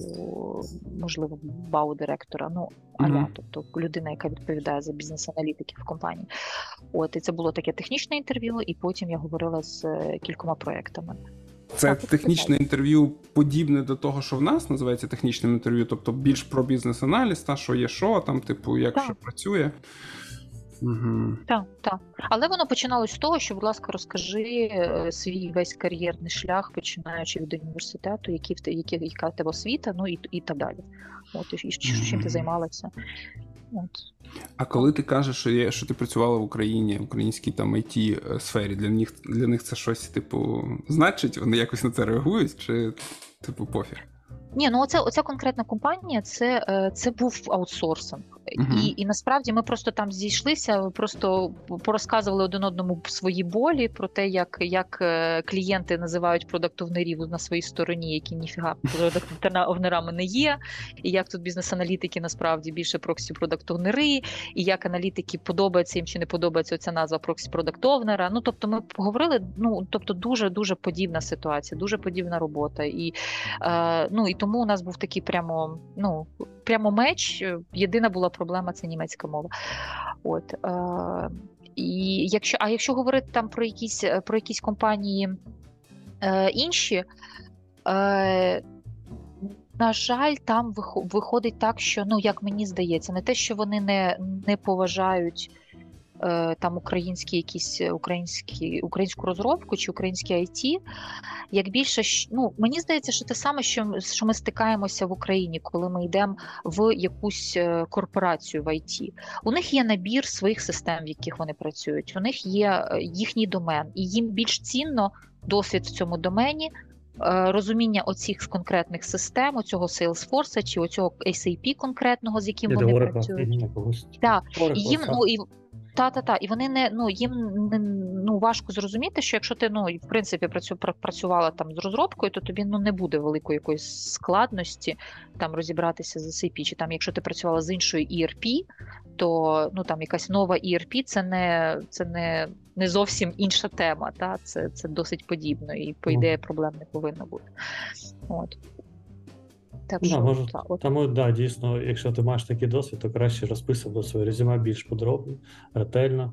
можливо, бау-директора, ну, аля, тобто людина, яка відповідає за бізнес-аналітиків в компанії. От і це було таке технічне інтерв'ю, і потім я говорила з кількома проектами. Це технічне інтерв'ю подібне до того, що в нас називається технічним інтерв'ю, тобто більш про бізнес-аналіз, та що є що, там, типу, як Так. що працює. Угу. Так, так. Але воно починалось з того, що, будь ласка, розкажи е, свій весь кар'єрний шлях, починаючи від університету, які які, яка в тебе освіта, ну і, і так далі. От і, і чим ти займалася. От. А коли ти кажеш, що є, що ти працювала в Україні, в українській там it сфері, для них для них це щось, типу, значить, вони якось на це реагують, чи типу пофіг? Ні, ну оце, оця конкретна компанія, це, е, це був аутсорсинг. І, і насправді ми просто там зійшлися, просто порозказували один одному свої болі про те, як, як е, клієнти називають продактовнерів на своїй стороні, які ніфіга продактовнерами не є, і як тут бізнес-аналітики насправді більше проксі продактовнери, і як аналітики подобається їм чи не подобається ця назва проксі продактовнера. Ну тобто, ми поговорили. Ну тобто, дуже дуже подібна ситуація, дуже подібна робота. І Е, ну і тому у нас був такий прямо, ну, прямо меч. Єдина була проблема це німецька мова. От, е, і якщо, а якщо говорити там про якісь, е, про якісь компанії е, інші, е, на жаль, там виходить так, що ну як мені здається, не те, що вони не, не поважають там українські якісь е, українські українську розробку чи українське IT, як більше ну мені здається, що те саме, що, що ми стикаємося в Україні, коли ми йдемо в якусь е, корпорацію в IT. У них є набір своїх систем, в яких вони працюють. У них є е, їхній домен, і їм більш цінно досвід в цьому домені. е, Розуміння оцих конкретних систем, оцього Salesforce чи оцього SAP конкретного, з яким Іде вони працюють. Так, І їм ну і та та та і вони не ну їм не ну важко зрозуміти, що якщо ти ну в принципі працю працювала там з розробкою, то тобі ну не буде великої якоїсь складності там розібратися з SAP. Чи там, якщо ти працювала з іншою ERP, то ну там якась нова ERP це не це не, не зовсім інша тема. Та це, це досить подібно, і по ідеї проблем не повинно бути. От. Так Да, що, може, та, от. Тому да, дійсно, якщо ти маєш такий досвід, то краще розписувати своє резюме більш подробно, ретельно.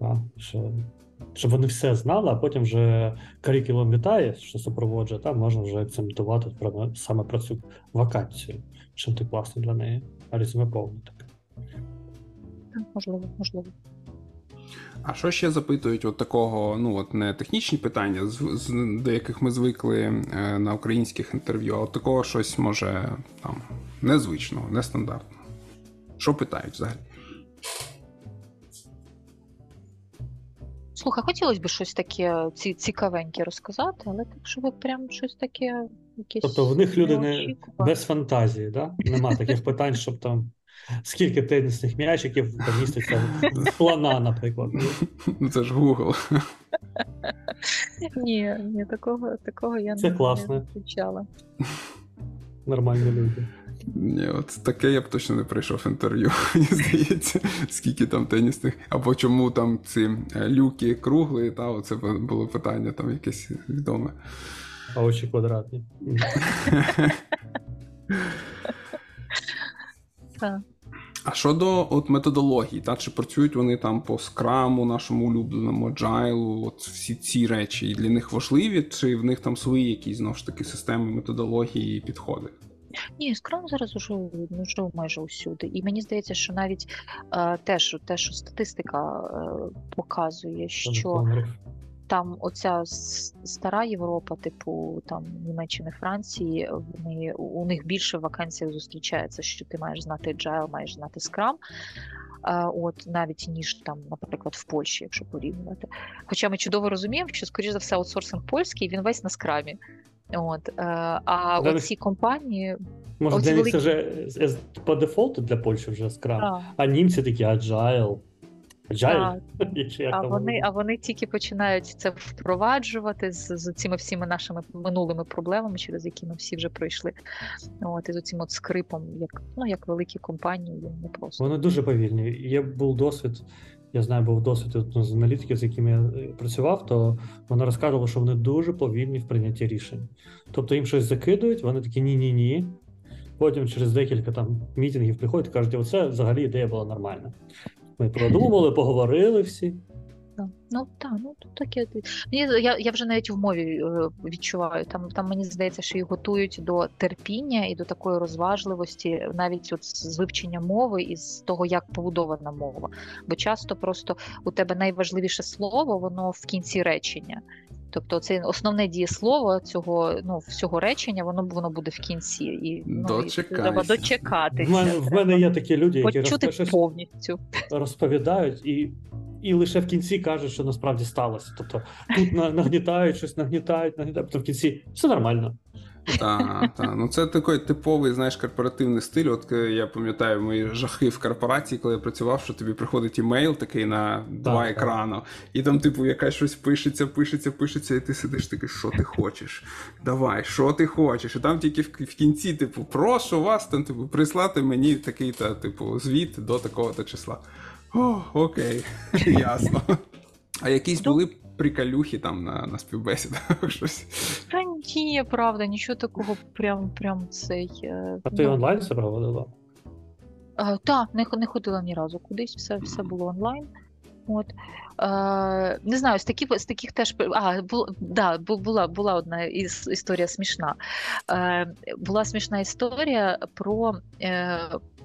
Да, що, щоб вони все знали, а потім вже карікулум вітає, що супроводжує, там можна вже акцентувати про, саме про цю вакансію, чим ти класний для неї, а резюме повне таке. можливо, можливо. А що ще запитують от такого, ну от не технічні питання, з, з до яких ми звикли е, на українських інтерв'ю, а от такого щось може там незвичного, нестандартного. Що питають взагалі? Слухай, хотілося б щось таке ці, цікавеньке розказати, але так, що ви прям щось таке якесь. Тобто в них люди не без фантазії, да? нема таких питань, щоб там скільки тенісних м'ячиків поміститься в плана, наприклад. Ну це ж Google. Ні, ні, такого, такого я Це не, класно. не зустрічала. Нормальні люди. Ні, от таке я б точно не прийшов інтерв'ю, мені здається, скільки там тенісних, або чому там ці е, люки кругли, та оце було питання там якесь відоме. А очі квадратні. Так. А щодо от методології, та чи працюють вони там по скраму, нашому улюбленому agile, от всі ці речі і для них важливі, чи в них там свої якісь знову ж таки системи, методології і підходи? Ні, скрам зараз уже, ну, вже майже усюди. І мені здається, що навіть е, те, що, те, що статистика е, показує, що. Там оця стара Європа, типу там Німеччини, Франції, вони у них більше в вакансіях зустрічається, що ти маєш знати agile, маєш знати Scrum. От навіть ніж там, наприклад, в Польщі, якщо порівнювати. Хоча ми чудово розуміємо, що скоріш за все аутсорсинг польський він весь на скрамі. От, е, а Да, оці компанії Може, великі- це вже е, по дефолту для Польщі вже скрам. а, А німці такі agile. Так. Чи А вони, а вони тільки починають це впроваджувати з, з цими всіми нашими минулими проблемами, через які ми всі вже пройшли. От і з цим от скрипом, як ну як великі компанії, не просто. Вони дуже повільні. Є був досвід. Я знаю, був досвід от, з аналітиків, з якими я е, працював, то вони розказували, що вони дуже повільні в прийнятті рішень. Тобто їм щось закидують, вони такі ні-ні-ні. Потім через декілька там мітингів приходять і кажуть, оце взагалі ідея була нормальна. Ми продумали, поговорили всі. Ну так, ну тут таке. Я, я вже навіть в мові е, відчуваю. Там там мені здається, що їх готують до терпіння і до такої розважливості, навіть от з вивчення мови і з того, як побудована мова. Бо часто просто у тебе найважливіше слово, воно в кінці речення. Тобто це основне дієслово цього ну всього речення, воно воно буде в кінці, і ну і треба дочекатися. В мене, в мене є такі люди, які почути повністю. розповідають і, і лише в кінці кажуть, що насправді сталося. Тобто тут нагнітають, щось нагнітають, нагнітають, тобто в кінці все нормально. Так, так. Ну це такий типовий, знаєш, корпоративний стиль. От е, я пам'ятаю мої жахи в корпорації, коли я працював, що тобі приходить імейл такий на два так. екрани, і там, типу, якась щось пишеться, пишеться, пишеться, і ти сидиш такий, що ти хочеш? Давай, що ти хочеш? І там тільки в, в кінці, типу, прошу вас там, типу, прислати мені такий-то, типу, звіт до такого-то числа. О, окей, ясно. А якісь були приколюхи там на, на співбесідах? Щось. Та ні, правда, нічого такого прям прям цей. е, А ти ну, онлайн це проводила? Е, та, не, не ходила ні разу кудись, все, все було онлайн. От. Е, не знаю, з таких, з таких теж. А, бу, да, бу- була, була одна із, історія смішна. Е, була смішна історія про, е,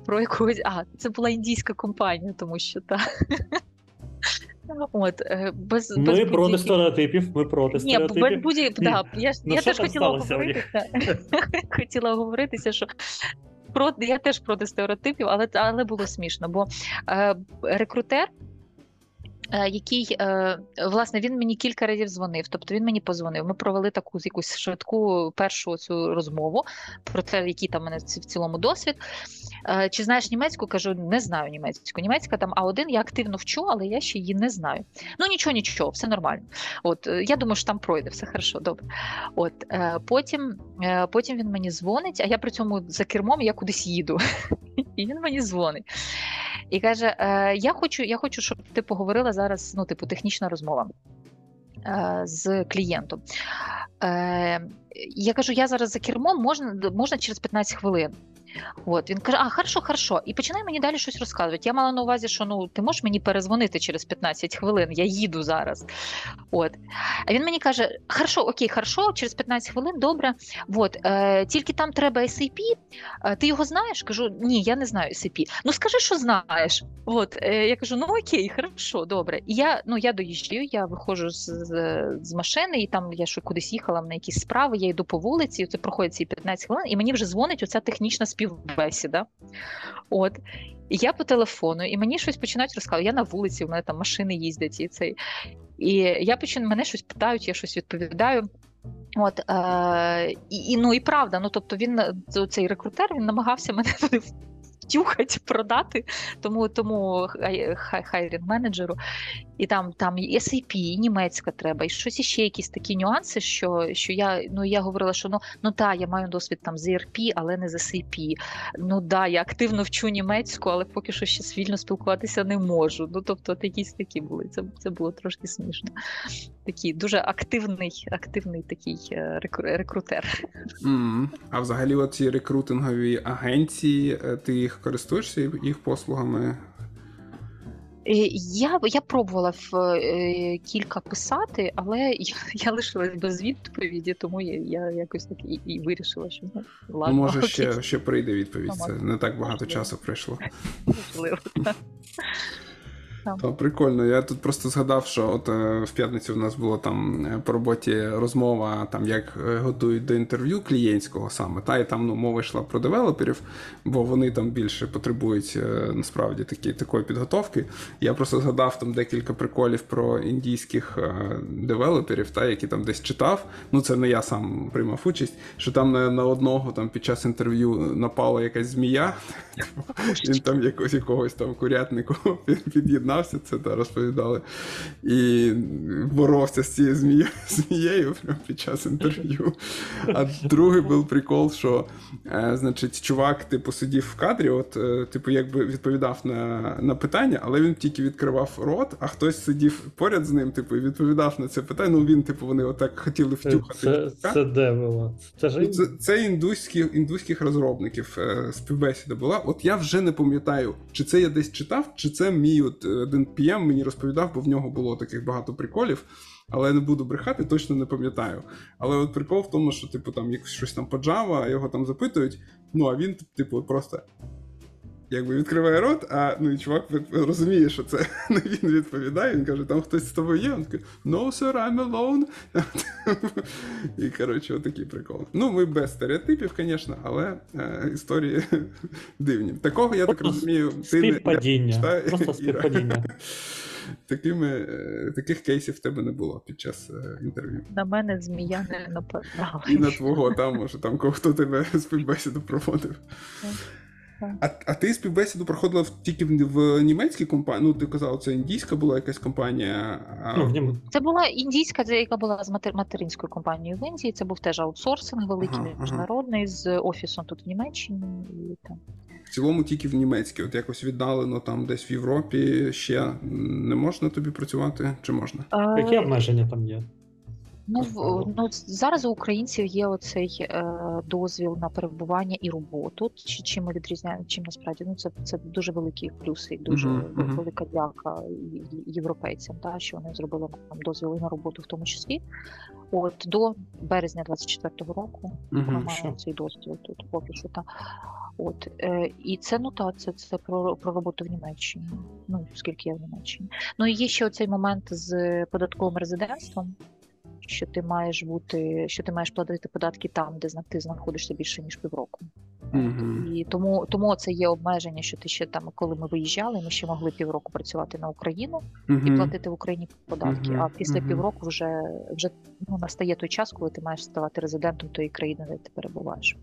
про якогось. А, це була індійська компанія, тому що та. От, е, без, Ми без проти стереотипів, ми проти ні, стереотипів. без будь да, я, Ну, я теж хотіла оговоритися. хотіла оговоритися, що про, я теж проти стереотипів, але, але було смішно, бо е, рекрутер. Е, Який е, власне він мені кілька разів дзвонив, тобто він мені позвонив. Ми провели таку якусь швидку першу цю розмову про те, який там мене в цілому досвід. Е, Чи знаєш німецьку? Кажу, не знаю німецьку. Німецька там А1 я активно вчу, але я ще її не знаю. Ну нічого, нічого, все нормально. От я думаю, що там пройде, все хорошо, добре. От потім, потім він мені дзвонить, а я при цьому за кермом я кудись їду. І він мені дзвонить. І каже: Я хочу, я хочу, щоб ти поговорила зараз, ну, типу, технічна розмова е, з клієнтом. Е, я кажу, я зараз за кермом, можна, можна через 15 хвилин. От він каже: А, хорошо, хорошо. І починає мені далі щось розказувати. Я мала на увазі, що ну ти можеш мені перезвонити через 15 хвилин, я їду зараз. От. А він мені каже: Хорошо, окей, хорошо, через 15 хвилин, добре. От, е, тільки там треба SAP. Е, ти його знаєш? Кажу, ні, я не знаю SAP. Ну скажи, що знаєш. От, е, я кажу, ну окей, хорошо, добре. І я, ну, я доїжджаю, я виходжу з, з, з машини, і там я що кудись їхала на якісь справи, я йду по вулиці, це проходить ці 15 хвилин, і мені вже дзвонить оця технічна співбесіда. От. Я по телефону, і мені щось починають розказувати. Я на вулиці, у мене там машини їздять і цей. І я починаю, мене щось питають, я щось відповідаю. От, е, і, ну і правда, ну тобто він цей рекрутер він намагався мене туди втюхати, продати тому, тому хай- хайрінг менеджеру. І там там і SAP, і німецька треба, і щось іще якісь такі нюанси, що що я ну я говорила, що ну ну та я маю досвід там з ERP, але не з SAP. Ну да, я активно вчу німецьку, але поки що ще вільно спілкуватися не можу. Ну тобто, якісь такі були. Це це було трошки смішно. Такий дуже активний, активний такий е, рекрутер. Mm. А взагалі, ці рекрутингові агенції, е, ти їх користуєшся їх послугами? Е, я я пробувала в е, кілька писати, але я я лишилась без відповіді, тому я я якось так і і вирішила, що ну, ладно. Ну, може, ще ще прийде відповідь. Це не так багато часу пройшло. Можливо, так. Та прикольно. Я тут просто згадав, що от е, в п'ятницю в нас була там е, по роботі розмова, там як е, готують до інтерв'ю клієнтського саме. Та і там ну, мова йшла про девелоперів, бо вони там більше потребують насправді такі, такої підготовки. Я просто згадав там декілька приколів про індійських девелоперів, та які там десь читав. Ну це не я сам приймав участь, що там на, на одного там під час інтерв'ю напала якась змія. Він там якогось якогось там курятнику під'єднав признався, це та розповідали. І боровся з цією змією, змією прямо під час інтерв'ю. А другий був прикол, що е, значить, чувак, типу, сидів в кадрі, от, е, типу, якби відповідав на на питання, але він тільки відкривав рот, а хтось сидів поряд з ним, типу, і відповідав на це питання. Ну він, типу, вони отак хотіли втюхати. Це це де було? Це ж це, це індуських, індуських розробників е, співбесіда була. От я вже не пам'ятаю, чи це я десь читав, чи це мій от один PM мені розповідав, бо в нього було таких багато приколів. Але я не буду брехати, точно не пам'ятаю. Але от прикол в тому, що, типу, там якось щось там по Java, його там запитують, ну а він, типу, просто якби відкриває рот, а ну і чувак розуміє, що це не він відповідає. Він каже, там хтось з тобою є. Він такий, no, sir, I'm alone. І коротше, отакий прикол. Ну, ми без стереотипів, звісно, але е, історії дивні. Такого, я так розумію, ти не Співпадіння. Просто співпадіння. Такими, е, Таких кейсів в тебе не було під час е, інтерв'ю. На мене змія не нападала. І на твого, там, може, там хто тебе співбесіду проводив. А а ти співбесіду проходила тільки в німецькій компанії? Ну, ти казала, це індійська була якась компанія. А... Ну, це була індійська, яка була з матер... материнською компанією в Індії. Це був теж аутсорсинг великий ага, міжнародний ага. з офісом тут в Німеччині. І там. В цілому тільки в німецькій. От якось віддалено там десь в Європі ще не можна тобі працювати, чи можна? А... Які обмеження там є? Ну в ну зараз у українців є оцей е, дозвіл на перебування і роботу. Чи чим ми відрізняємо? Чим насправді ну це це дуже великі плюси, і дуже uh-huh. велика дяка європейцям, та що вони зробили нам дозвіли на роботу, в тому числі. От до березня 24-го року ми маємо цей дозвіл тут поки що та от е, і це ну та це це про про роботу в Німеччині. Ну скільки я в Німеччині. Ну і є ще оцей момент з податковим резидентством що ти маєш бути, що ти маєш платити податки там, де ти знаходишся більше ніж півроку. Mm-hmm. І тому тому це є обмеження, що ти ще там, коли ми виїжджали, ми ще могли півроку працювати на Україну mm-hmm. і платити в Україні податки. Mm-hmm. А після півроку вже вже ну, настає той час, коли ти маєш ставати резидентом тої країни, де ти перебуваєш.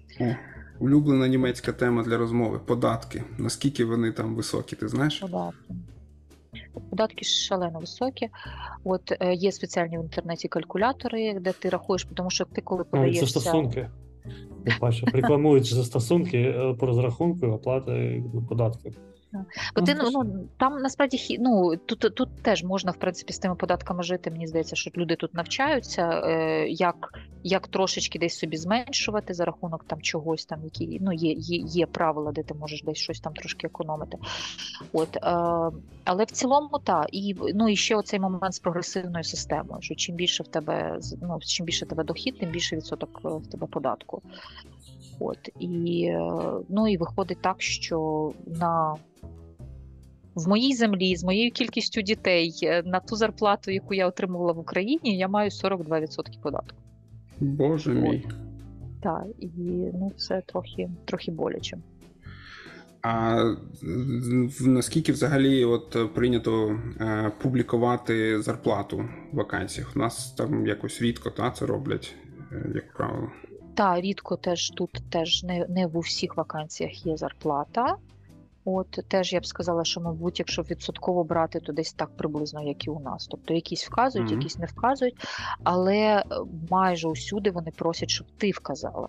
Улюблена німецька тема для розмови податки. Наскільки вони там високі, ти знаєш? Податки. Податки шалено високі. От е, є спеціальні в інтернеті калькулятори, де ти рахуєш, тому що ти коли подаєшся... Це стосунки. Рекламують за стосунки е, по розрахунку оплати податків. Бо ти, ну, ну, Там насправді ну, тут тут теж можна в принципі з тими податками жити. Мені здається, що люди тут навчаються, е, як як трошечки десь собі зменшувати за рахунок там чогось, там які ну, є є, є правила, де ти можеш десь щось там трошки економити. От, е, Але в цілому так. І ну, і ще оцей момент з прогресивною системою, що чим більше в тебе ну, чим більше в тебе дохід, тим більше відсоток е, в тебе податку. От і ну і виходить так, що на в моїй землі з моєю кількістю дітей е, на ту зарплату, яку я отримувала в Україні, я маю 42% податку. Боже мій. Так, і ну це трохи трохи боляче. А наскільки взагалі от прийнято е, публікувати зарплату в вакансіях? У нас там якось рідко та це роблять, е, як правило. Так, рідко теж тут теж не не в усіх вакансіях є зарплата. От теж я б сказала, що, мабуть, якщо відсотково брати, то десь так приблизно, як і у нас. Тобто якісь вказують, Мгм. якісь не вказують, але е, майже усюди вони просять, щоб ти вказала.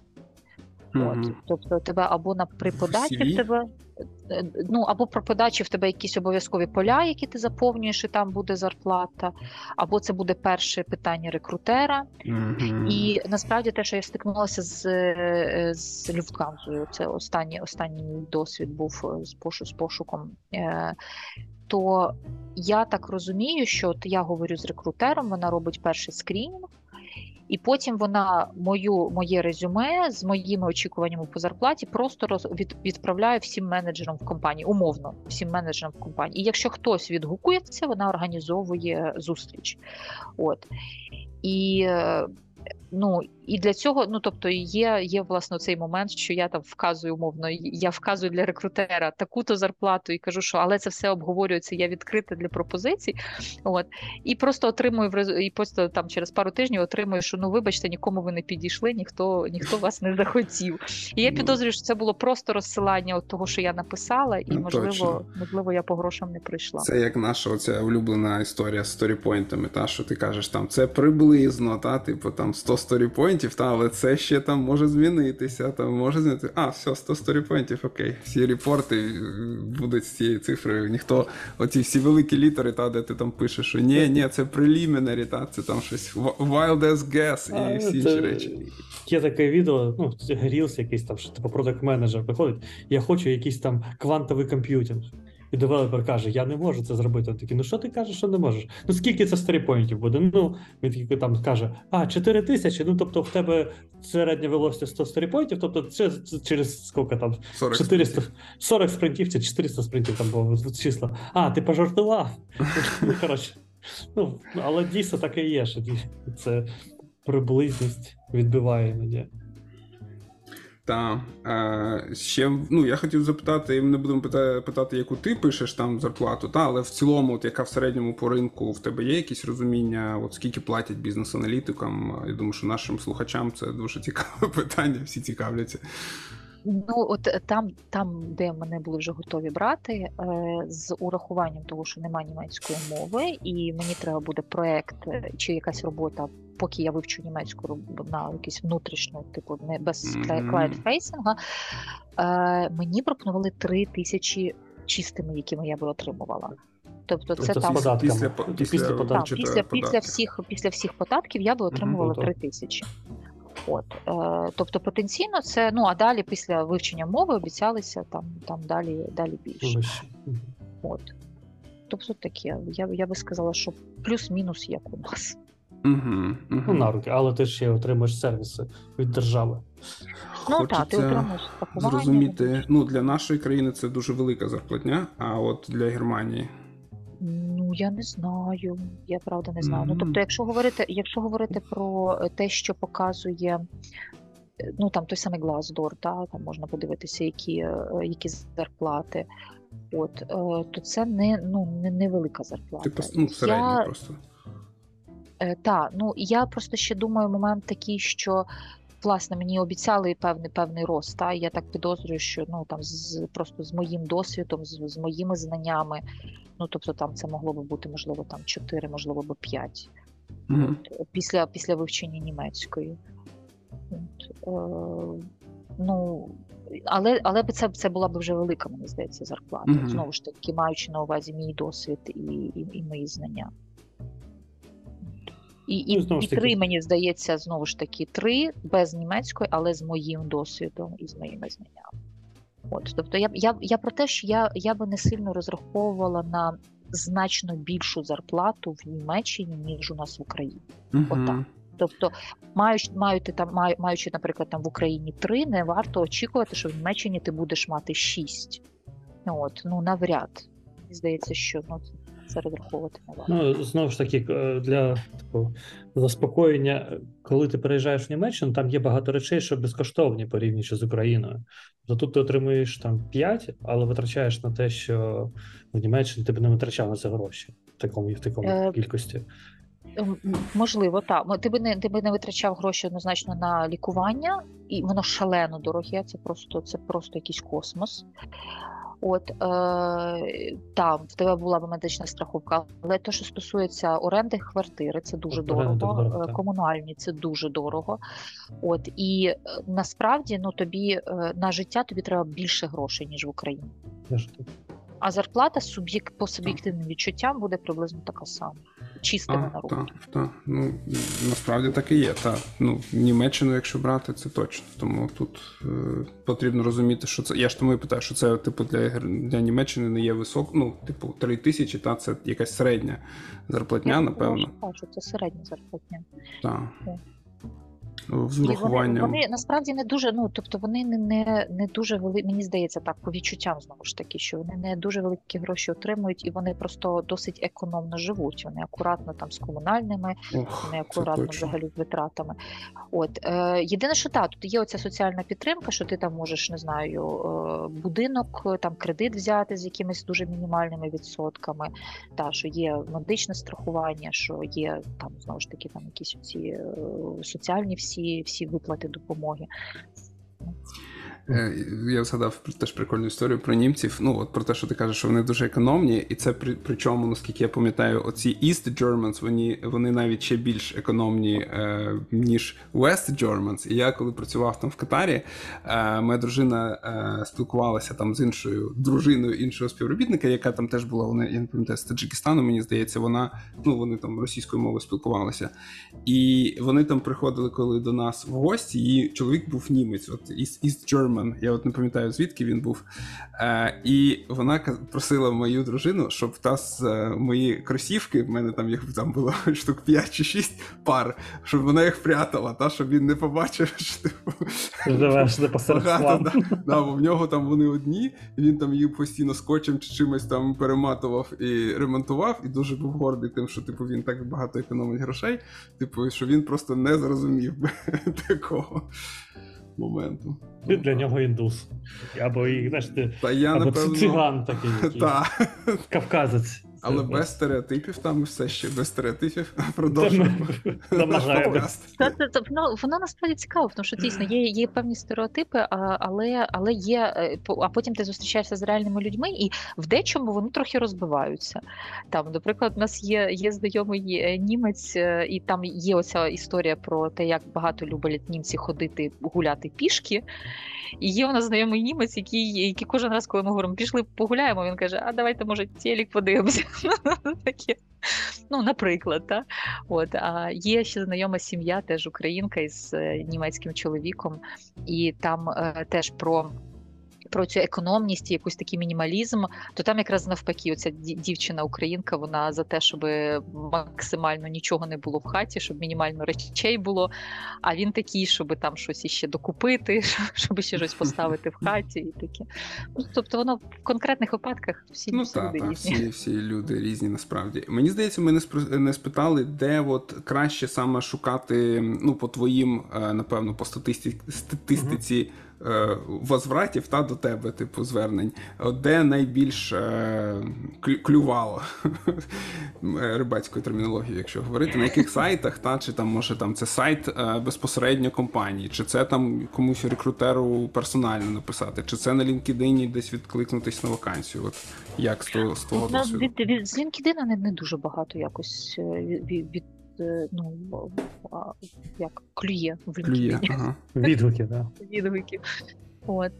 От, тобто тебе або на при подачі в тебе, е, ну або при подачі в тебе якісь обов'язкові поля, які ти заповнюєш, і там буде зарплата, або це буде перше питання рекрутера. Мгм. І насправді те, що я стикнулася з, е, з Люфтганзою, це останній останній досвід був е, з пошу з пошуком. е, То я так розумію, що от я говорю з рекрутером, вона робить перший скрінінг, і потім вона мою моє резюме з моїми очікуваннями по зарплаті просто роз, від, відправляє всім менеджерам в компанії, умовно, всім менеджерам в компанії. І якщо хтось відгукується, вона організовує зустріч. От. І е, ну і для цього, ну тобто, є, є власне цей момент, що я там вказую умовно, я вказую для рекрутера таку-то зарплату і кажу, що але це все обговорюється, я відкрита для пропозицій. От і просто отримую і просто там через пару тижнів отримую, що ну вибачте, нікому ви не підійшли, ніхто ніхто вас не захотів. І я Ну. підозрюю, що це було просто розсилання от того, що я написала, і Ну, можливо, точно. можливо, я по грошам не прийшла. Це як наша оця улюблена історія з сторіпойнтами, та що ти кажеш, там це приблизно, та, типу там 100 сторіпойнтів, та, але це ще там може змінитися, там може змінити. А, все, 100 сторіпойнтів, окей. Всі репорти е, будуть з цією цифрою. Ніхто, оці всі великі літери, та, де ти там пишеш, що ні, ні, це preliminary, та, це там щось wild as guess і А, всі інші речі. Є таке відео, ну, Reels якийсь там, що типу продакт менеджер приходить, я хочу якийсь там квантовий computing. І девелопер каже, я не можу це зробити. Він такий, ну що ти кажеш, що не можеш? Ну скільки це story point ів буде? Ну, він такий там каже, а, 4 тисячі, ну тобто в тебе середня velocity 100 story point ів, тобто це, через скільки там 40 400, 40 спринтів чи 400 спринтів там було числа. А, ти пожартував. Ну, коротше. Ну, але дійсно так і є, що це приблизність відбиває іноді. Та е, ще ну я хотів запитати, ми не будемо питати, яку ти пишеш там зарплату, та але в цілому, от яка в середньому по ринку в тебе є якісь розуміння, от скільки платять бізнес-аналітикам? Я думаю, що нашим слухачам це дуже цікаве питання, всі цікавляться. Ну, от е, там, там, де мене були вже готові брати, е, з урахуванням того, що немає німецької мови, і мені треба буде проект е, чи якась робота, поки я вивчу німецьку на якийсь внутрішню, типу, не без Мгм. клієнт-фейсинга, е, мені пропонували 3 тисячі чистими, якими я би отримувала. Тобто, це Тобто там після, після, після вичитаю після, після, всіх, після всіх податків я би отримувала круто. 3 тисячі. От, е, тобто потенційно це, ну а далі після вивчення мови обіцялися там, там далі, далі більше. От. Тобто таке, я, я би сказала, що плюс-мінус як у нас. Угу, Ну, на руки, але ти ще отримуєш сервіси від держави. Ну ти Хочеться отримуєш страхування. зрозуміти. Ну для нашої країни це дуже велика зарплатня, а от для Германії. Ну я не знаю. Я правда не знаю. Ну тобто, якщо говорити, якщо говорити про е, те, що показує. е, Ну там той самий Glassdoor, та там можна подивитися, які, е, які зарплати. От то це не ну не невелика зарплата. Типу, ну, середньо Я, просто. Е, та, ну я просто ще думаю, момент такий, що власне мені обіцяли певний певний рост. Та я так підозрюю, що ну там з просто з моїм досвідом, з, з моїми знаннями, ну тобто там це могло би бути можливо там 4, можливо би 5 Угу. після, після вивчення німецької. От, е, ну, але, але це, це була б вже велика, мені здається, зарплата. Мгм. Знову ж таки, маючи на увазі мій досвід і, і, і мої знання. І, і, Ну, і три, мені здається, знову ж таки, три без німецької, але з моїм досвідом і з моїми знаннями. От, тобто я, я, я про те, що я, я би не сильно розраховувала на значно більшу зарплату в Німеччині, ніж у нас в Україні. Отак. Тобто, маючи, маючи, там, маючи, наприклад, там в Україні три, не варто очікувати, що в Німеччині ти будеш мати шість. От, ну навряд. Мені здається, що ну, це розраховувати не варто. Ну, знову ж таки, е, для типу, заспокоєння, коли ти переїжджаєш в Німеччину, там є багато речей, що безкоштовні порівнюючи з Україною. Тобто тут ти отримуєш там 5, але витрачаєш на те, що в Німеччині ти б не витрачав на це гроші в такому в такому Е, кількості. Можливо, так. Ти би не ти би не витрачав гроші однозначно на лікування, і воно шалено дороге. Це просто це просто якийсь космос. От е, там в тебе була б медична страховка, але те, що стосується оренди квартири, це дуже дорого. дорого, е, комунальні це дуже дорого. От і е, насправді ну тобі е, на життя тобі треба більше грошей ніж в Україні. А зарплата суб'єкт по суб'єктивним відчуттям буде приблизно така сама. Чистими на руку. так, так. Ну, насправді так і є. Та. Ну, Німеччину, якщо брати, це точно. Тому тут е, потрібно розуміти, що це. Я ж тому і питаю, що це, типу, для, для Німеччини не є високо. Ну, типу, 3 тисячі, та це якась середня зарплатня, Я напевно. вважаю, що це середня зарплатня. Так. І вони, вони насправді не дуже, ну тобто вони не, не, не дуже вели, мені здається, так по відчуттям знову ж таки, що вони не дуже великі гроші отримують, і вони просто досить економно живуть. Вони акуратно там з комунальними, Ох, вони акуратно взагалі з витратами. От е, єдине, що так, тут є оця соціальна підтримка, що ти там можеш, не знаю, е, будинок, е, там кредит взяти з якимись дуже мінімальними відсотками. Та що є медичне страхування, що є там знову ж таки там якісь ці е, соціальні всі, всі виплати допомоги. Е, Я згадав теж прикольну історію про німців. Ну, от про те, що ти кажеш, що вони дуже економні, і це при причому, наскільки я пам'ятаю, оці East Germans, вони, вони навіть ще більш економні, е, ніж West Germans. І я коли працював там в Катарі, е, моя дружина е, спілкувалася там з іншою дружиною іншого співробітника, яка там теж була, вона я не пам'ятаю, з Таджикистану, мені здається, вона ну вони там російською мовою спілкувалися. І вони там приходили, коли до нас в гості. Її чоловік був німець, от East, East German. Я от не пам'ятаю звідки він був. Е, і вона просила мою дружину, щоб та з е, мої кросівки, в мене там їх там було штук 5 чи 6 пар, щоб вона їх прятала, та щоб він не побачив, що типу, багато. Да, да, бо в нього там вони одні, і він там їх постійно скотчем чи чимось там перематував і ремонтував, і дуже був гордий тим, що типу він так багато економить грошей. Типу, що він просто не зрозумів би такого моменту. Ти для нього індус. Або знаєш, ти, Та я або напевно. циган такий, Та, кавказець. Але Це без стереотипів там все ще без стереотипів продовжуємо. та, воно, воно насправді цікаво, тому що дійсно є, є певні стереотипи, але, але є, е, по- а потім ти зустрічаєшся з реальними людьми, і в дечому вони трохи розбиваються. Там, наприклад, у нас є, є знайомий е, німець, е, і там є оця історія про те, як багато люблять німці ходити гуляти пішки. І є у нас знайомий німець, який, який кожен раз, коли ми говоримо, пішли погуляємо, він каже: А давайте, може, телек подивимося. Таке. Ну, наприклад, та? От, а є ще знайома сім'я, теж українка із е, німецьким чоловіком, і там е, теж про. Про цю економність і якийсь такий мінімалізм, то там якраз навпаки, оця ді- дівчина-українка, вона за те, щоб максимально нічого не було в хаті, щоб мінімально речей було. А він такий, щоб там щось іще докупити, щоб ще щось поставити в хаті, і таке. Ну, тобто, воно в конкретних випадках всі, Ну так, люди так, різні. всі, всі люди різні насправді. Мені здається, ми не не спитали, де от краще саме шукати, ну, по твоїм, е, напевно, по статисті... статистиці е, возвратів та до тебе, типу, звернень. Де найбільш е, клювало е, рибацькою термінологією, якщо говорити, на яких сайтах, та чи там може там це сайт е, безпосередньо компанії, чи це там комусь рекрутеру персонально написати, чи це на LinkedIn десь відкликнутись на вакансію. От як з того, з того досвіду? від, від, з LinkedIn не, не дуже багато якось е, від, від, від е, ну, як клює в Клює. LinkedIn Ага. Відгуки, так. відгуків. От.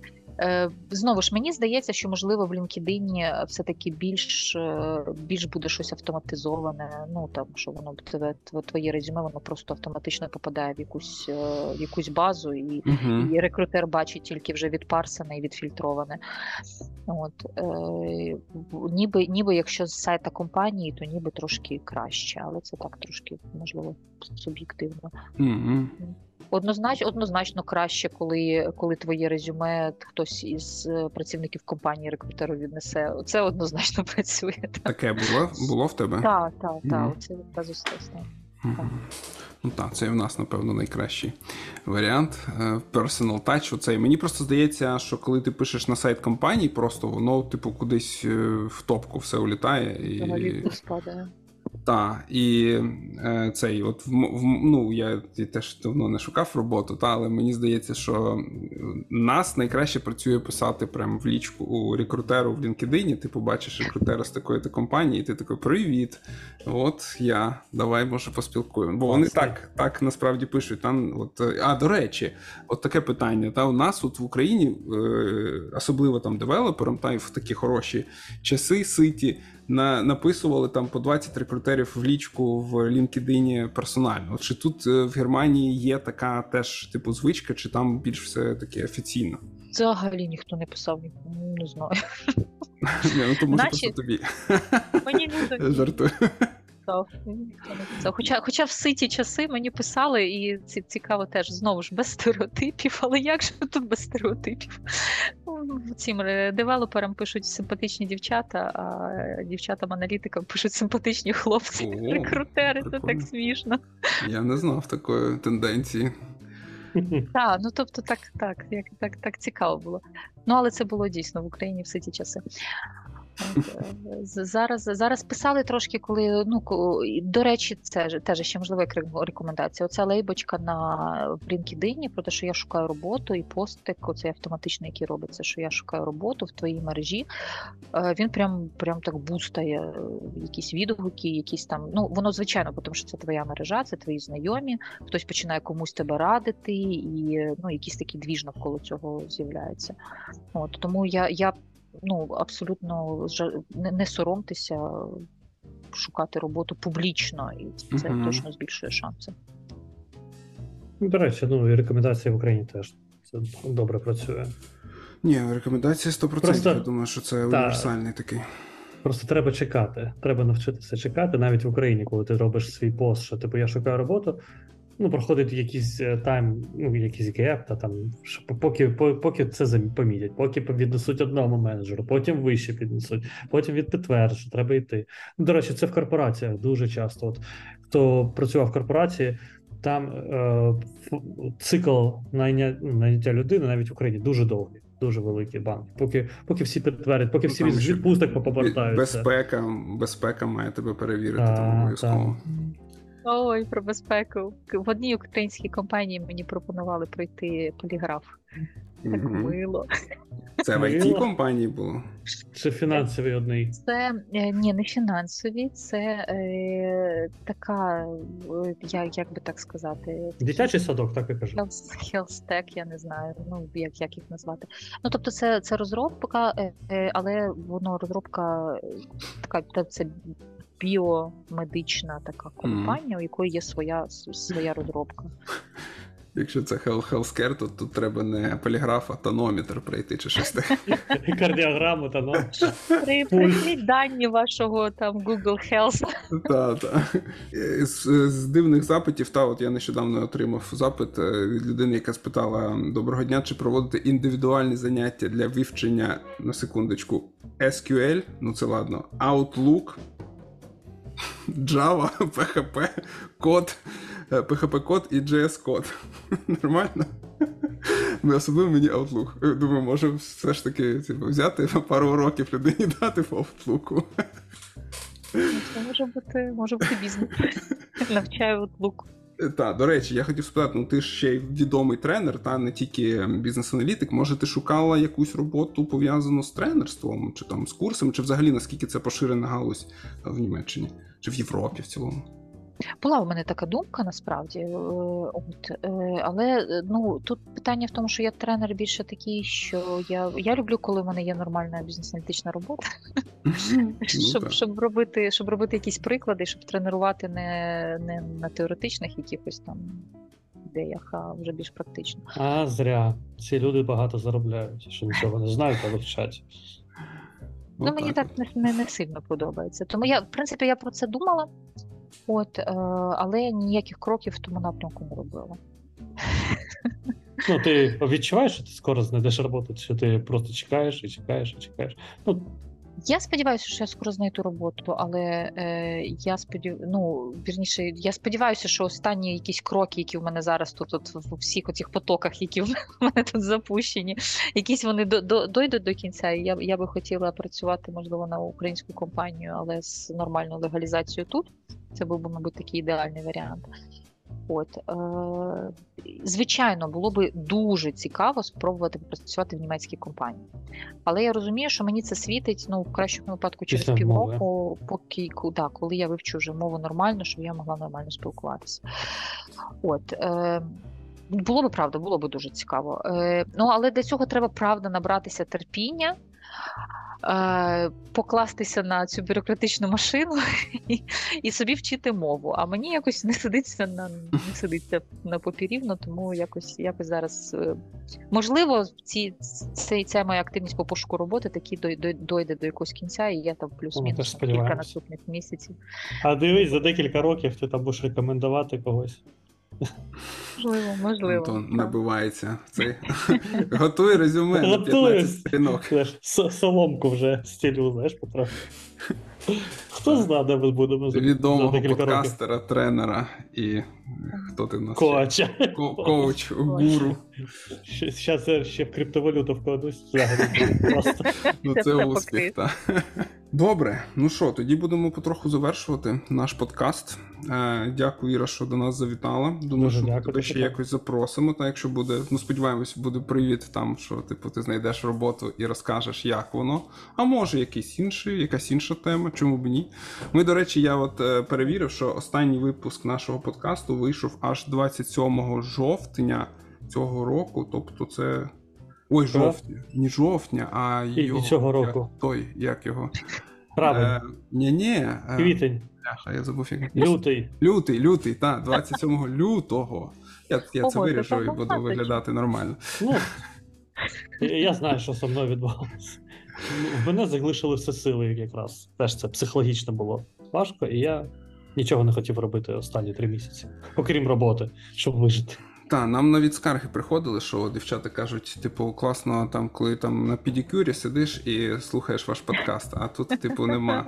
Е, Знову ж мені здається, що можливо в LinkedIn все-таки більш, е, більш буде щось автоматизоване. Ну там що воно тебе тв- твоє резюме, воно просто автоматично попадає в якусь е, в якусь базу, і, Угу. і рекрутер бачить тільки вже відпарсене і відфільтроване. От е, ніби, ніби якщо з сайта компанії, то ніби трошки краще, але це так трошки можливо суб'єктивно. Угу. Однозначно, однозначно краще, коли, коли твоє резюме хтось із е, працівників компанії рекрутеру віднесе. Це однозначно працює. Так, Таке було? Було в тебе? так, так. Так. Це. Мгм. Ну так, це і в нас, напевно, найкращий варіант. Е, Personal touch. Оцей. Мені просто здається, що коли ти пишеш на сайт компанії, просто воно, типу, кудись е, в топку все улітає. І... Взагалі спадає. Так, і е, цей, от в, в, ну, я теж давно не шукав роботу, та, але мені здається, що нас найкраще працює писати прямо в лічку у рекрутеру в LinkedIn. Ти побачиш рекрутера з такої то компанії, і ти такий привіт. От я, давай може поспілкуємо. Бо вони так, так насправді пишуть. Там, от, е, а до речі, от таке питання. Та у нас от в Україні, е, особливо там девелоперам, та й в такі хороші часи ситі. На, написували там по 20 рекрутерів в лічку в LinkedIn персонально. От чи тут е, в Германії є така теж типу звичка, чи там більш все таке офіційно? Взагалі ніхто не писав, ні- не знаю. Не, ну то може просто тобі Мені не жартую. Писав. ніхто не писав. Хоча, хоча в ситі часи мені писали, і ці, цікаво теж знову ж без стереотипів, але як же тут без стереотипів? Ну, Цим е, девелоперам пишуть симпатичні дівчата, а дівчатам-аналітикам пишуть симпатичні хлопці. О, Рекрутери, це так смішно. Я не знав такої тенденції. Так, ну тобто так, так, як так, так цікаво було. Ну але це було дійсно в Україні всі ті часи. Е, Зараз, зараз писали трошки, коли ну до речі, це ж теж ще можливо як рекомендація. Оця лейбочка на в LinkedIn про те, що я шукаю роботу, і постик, оцей автоматичний, який робиться, що я шукаю роботу в твоїй мережі. е, Він прям прям так бустає е, якісь відгуки, якісь там. Ну воно звичайно, тому що це твоя мережа, це твої знайомі. Хтось починає комусь тебе радити, і ну якісь такі двіж навколо цього з'являються. От тому я, я ну абсолютно не, соромтеся шукати роботу публічно, і це Мгм. точно збільшує шанси. До речі, ну і рекомендації в Україні теж це добре працює. Ні, рекомендації 100%. Просто- Я думаю, що це універсальний такий. Просто треба чекати. Треба навчитися чекати навіть в Україні, коли ти робиш свій пост, що типу я шукаю роботу. Ну, проходить якийсь е, тайм, ну якийсь геп, та там що по- поки, по- поки це помітять, поки віднесуть одному менеджеру, потім вище піднесуть, потім від підтверджують, що треба йти. Ну, до речі, це в корпораціях дуже часто. От хто працював в корпорації, там е, цикл ну, найняття людини навіть в Україні дуже довгий, дуже великий банк. Поки, поки всі підтвердять, поки Ну, всі з ще відпусток повертаються. Безпека, безпека має тебе перевірити, тому обов'язково. Ой, про безпеку. В одній українській компанії мені пропонували пройти поліграф. Так Мгм. мило. Це в it компанії було. Чи фінансовий одний? Це е, ні, не фінансові, це е, така, е, я, як би так сказати, Дитячий садок, так і кажу. Health я не знаю, ну як, як їх назвати. Ну тобто, це, це розробка, е, але воно розробка така, та це біомедична така компанія, у якої є своя своя розробка. Якщо це healthcare, то тут треба не поліграф, а тонометр пройти чи щось таке. Кардіограму та. При прийміть дані вашого там Google Health. Е, З, з дивних запитів, та от я нещодавно отримав запит е, від людини, яка спитала: Доброго дня, чи проводити індивідуальні заняття для вивчення на секундочку SQL, ну це ладно, Outlook, Java, PHP, код, е, PHP код і JS код. Нормально? Ну, Особливо мені Outlook. Е, Думаю, може все ж таки типу, взяти пару уроків людині дати в Outlook. Це може бути, може бути бізнес. Навчаю от лук. Так, до речі, я хотів спитати, ну ти ж ще й відомий тренер, та не тільки бізнес-аналітик. Може, ти шукала якусь роботу пов'язану з тренерством, чи там з курсом, чи взагалі наскільки це поширена галузь в Німеччині, чи в Європі в цілому? Була у мене така думка насправді, е, от, е, але е, ну тут питання в тому, що я тренер більше такий, що я, я люблю, коли в мене є нормальна бізнес-аналітична робота, щоб, щоб робити, щоб робити якісь приклади, щоб тренувати не, не на теоретичних якихось там ідеях, а вже більш практично. А зря. Ці люди багато заробляють, що нічого не знають, але вчать. Ну, мені так не, не, не сильно подобається. Тому я, в принципі, я про це думала, от, е, але ніяких кроків в тому напрямку не робила. Ну, ти відчуваєш, що ти скоро знайдеш роботу, що ти просто чекаєш і чекаєш і чекаєш. Ну, Я сподіваюся, що я скоро знайду роботу, але е, я сподів... ну, вірніше, я сподіваюся, що останні якісь кроки, які в мене зараз тут, от в всіх оцих потоках, які в мене тут запущені, якісь вони до, до, дойдуть до кінця. Я, я би хотіла працювати, можливо, на українську компанію, але з нормальною легалізацією тут. Це був би, мабуть, такий ідеальний варіант. От, е, звичайно, було би дуже цікаво спробувати працювати в німецькій компанії. Але я розумію, що мені це світить ну, в кращому випадку через Після півроку, поки да, коли я вивчу вже мову нормально, щоб я могла нормально спілкуватися. От, е, було би правда, було би дуже цікаво. Е, ну, але для цього треба правда набратися терпіння. Е, покластися на цю бюрократичну машину і, і собі вчити мову. А мені якось не сидиться на не сидиться на попірівно, тому якось якось зараз е, можливо, ці цей ця моя активність по пошуку роботи дой- дойде до якогось кінця, і я там Ну, плюс-мінус кілька наступних місяців. А дивись, за декілька років ти там будеш рекомендувати когось. Можливо, можливо. Антон набивається. Цей. Готуй резюме на 15 сторінок. Соломку вже стілю, знаєш, потрапив. Хто знає, де ми будемо за, Відомого декілька років. подкастера, тренера і хто ти в нас? Коача. Ко- Коуч, гуру. Зараз я ще в криптовалюту вкладусь взагалі. Просто. Ну Це успіх, так. Добре, ну що, тоді будемо потроху завершувати наш подкаст. Е, дякую, Іра, що до нас завітала. Думаю, Дуже що дякую, тебе ще дуже якось запросимо. Та якщо буде, ну сподіваємось, буде привіт там, що типу ти знайдеш роботу і розкажеш, як воно. А може, якийсь інший, якась інша тема, чому б ні. Ми, до речі, я от е, перевірив, що останній випуск нашого подкасту вийшов аж 27 жовтня цього року. Тобто, це. Ой, жовтня. Не жовтня, а І- і його, цього як- той, як його. Правильно. Е, ні, ні. Квітень, Бляха, я забув як. лютий. Лютий, лютий, так, 27 лютого. Я, я це Ого, це виріжу і буду виглядати нормально. Ну, я- я знаю, що зі мною відбувалося. В мене залишили все сили якраз. Теж це психологічно було важко, і я нічого не хотів робити останні три місяці, окрім роботи, щоб вижити. Та, нам навіть скарги приходили, що дівчата кажуть, типу, класно, там, коли там на педикюрі сидиш і слухаєш ваш подкаст, а тут, типу, нема.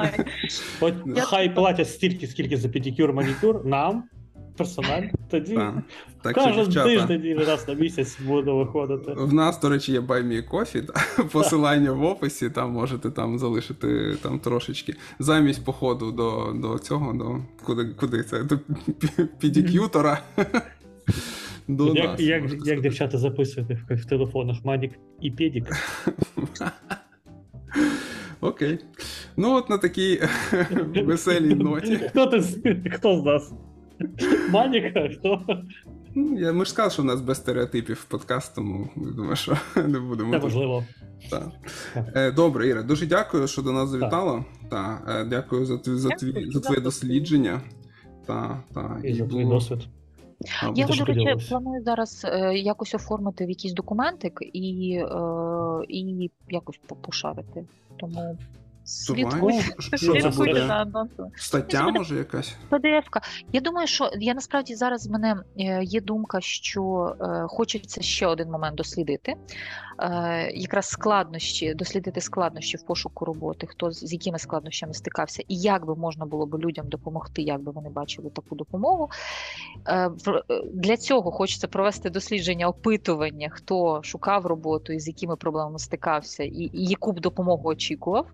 От хай платять стільки, скільки за педикюр, манікюр, нам персонально. Тоді Та. Так кожен дівчата, тиждень і раз на місяць буду виходити. в нас, до речі, є Buy Me Coffee, та, посилання в описі, там можете там залишити там трошечки. Замість походу до, до цього, до куди, куди це? До пі- педикютора. До як, нас, як, як дівчата записуєте в, в телефонах Манік і Педік. Окей. Ну, от на такій веселій ноті. Хто, ти, хто з нас? Манік, а хто? Я, ми ж сказали, що в нас без стереотипів подкаст, тому я думаю, що не будемо. Це тут- можливо. Та. Е, добре, Іра, дуже дякую, що до нас завітала. Та, е, дякую за, тві, за, тві, за твоє дослідження. Та, та, І за твій було- досвід. а, Я до речі, планую зараз е, якось оформити в якийсь документик і, е, і якось по- пошарити. Тому. Слідкуй. Що це буде? Стаття, буде- може, якась? PDF-ка. Я думаю, що я насправді зараз в мене е, є думка, що е, хочеться ще один момент дослідити. Е, якраз складнощі, дослідити складнощі в пошуку роботи, хто з якими складнощами стикався, і як би можна було б людям допомогти, як би вони бачили таку допомогу. Е, е, Для цього хочеться провести дослідження, опитування, хто шукав роботу і з якими проблемами стикався, і, і яку б допомогу очікував.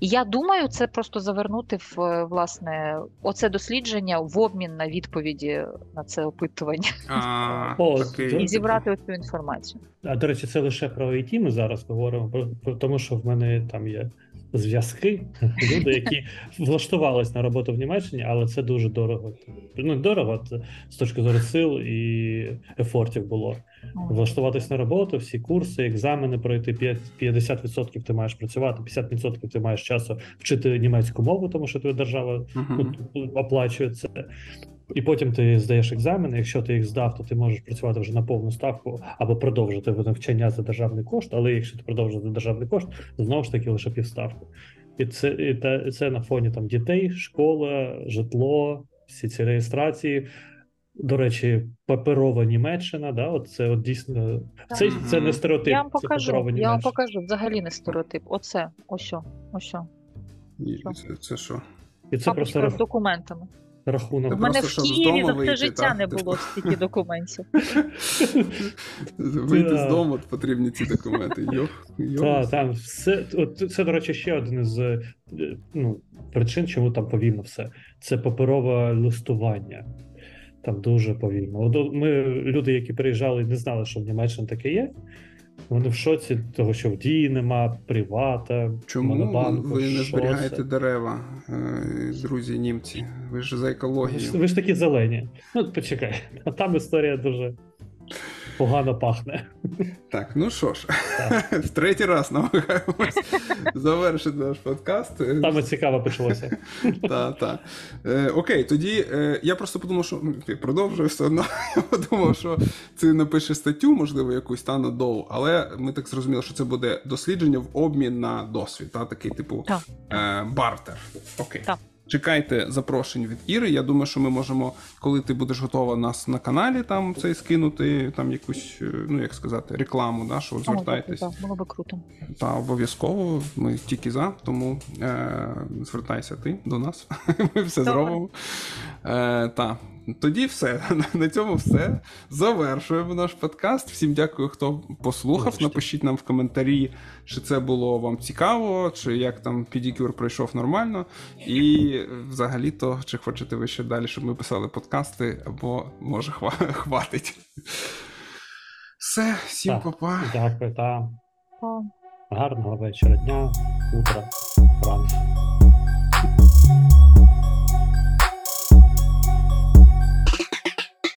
І я думаю, це просто завернути в власне оце дослідження в обмін на відповіді на це опитування А, і зібрати оцю інформацію. А до речі, це лише про IT ми зараз говоримо, про, про тому, що в мене там є зв'язки, люди, які влаштувались на роботу в Німеччині, але це дуже дорого. Ну, дорого це з точки зору сил і ефортів було. Влаштуватись на роботу, всі курси, екзамени пройти п'ять- 50% ти маєш працювати, 50% ти маєш часу вчити німецьку мову, тому що твоя держава ну, оплачує це. І потім ти здаєш екзамени. Якщо ти їх здав, то ти можеш працювати вже на повну ставку або продовжити навчання за державний кошт. Але якщо ти продовжиш за державний кошт, знову ж таки лише півставку. І це, і та, це на фоні там дітей, школа, житло, всі ці реєстрації. До речі, паперова Німеччина, да, от це от дійсно. Це, це не стереотип. Я вам це покажу. паперова Я вам покажу. Взагалі не стереотип. Оце, ось, ось. Це, це що? І це просто Папочка з рах- документами. рахунок. У мене просто, в Києві за все вийти, життя так? не було стільки документів. Вийти з дому потрібні ці документи. Так, там все. От це, до речі, ще один із е, ну, причин, чому там повільно все. Це паперове листування. Там дуже повільно. Ми, люди, які приїжджали, не знали, що в Німеччині таке є. Вони в шоці, того, що в дії нема, привата, Чому монобанку. ви не зберігаєте це? дерева, е, друзі німці? Ви ж за Ви ж, ви ж такі зелені. Ну, почекай, а там історія дуже погано пахне. Так, ну що ж, Так. в третій раз намагаємось завершити наш подкаст. Саме цікаво почалося. Та, та. Е, окей, тоді е, я просто подумав, що ну, ти продовжуєш все одно. Я подумав, що ти напишеш статтю, можливо, якусь та на доу, але ми так зрозуміли, що це буде дослідження в обмін на досвід, та такий типу е, бартер. Окей. Так. Чекайте запрошень від Іри. Я думаю, що ми можемо, коли ти будеш готова нас на каналі, там цей скинути, там якусь, е, ну як сказати, рекламу, да, що звертайтесь. так, Було би круто. Та обов'язково ми тільки за, тому е, звертайся ти до нас. Ми все зробимо. Е, та. Тоді все. На цьому все. Завершуємо наш подкаст. Всім дякую, хто послухав. Напишіть нам в коментарі, чи це було вам цікаво, чи як там підікюр пройшов нормально. І взагалі-то, чи хочете ви ще далі, щоб ми писали подкасти, або може хва- хватить. Все, всім Так. па-па. Дякую, та гарного вечора, дня, утра, ранку.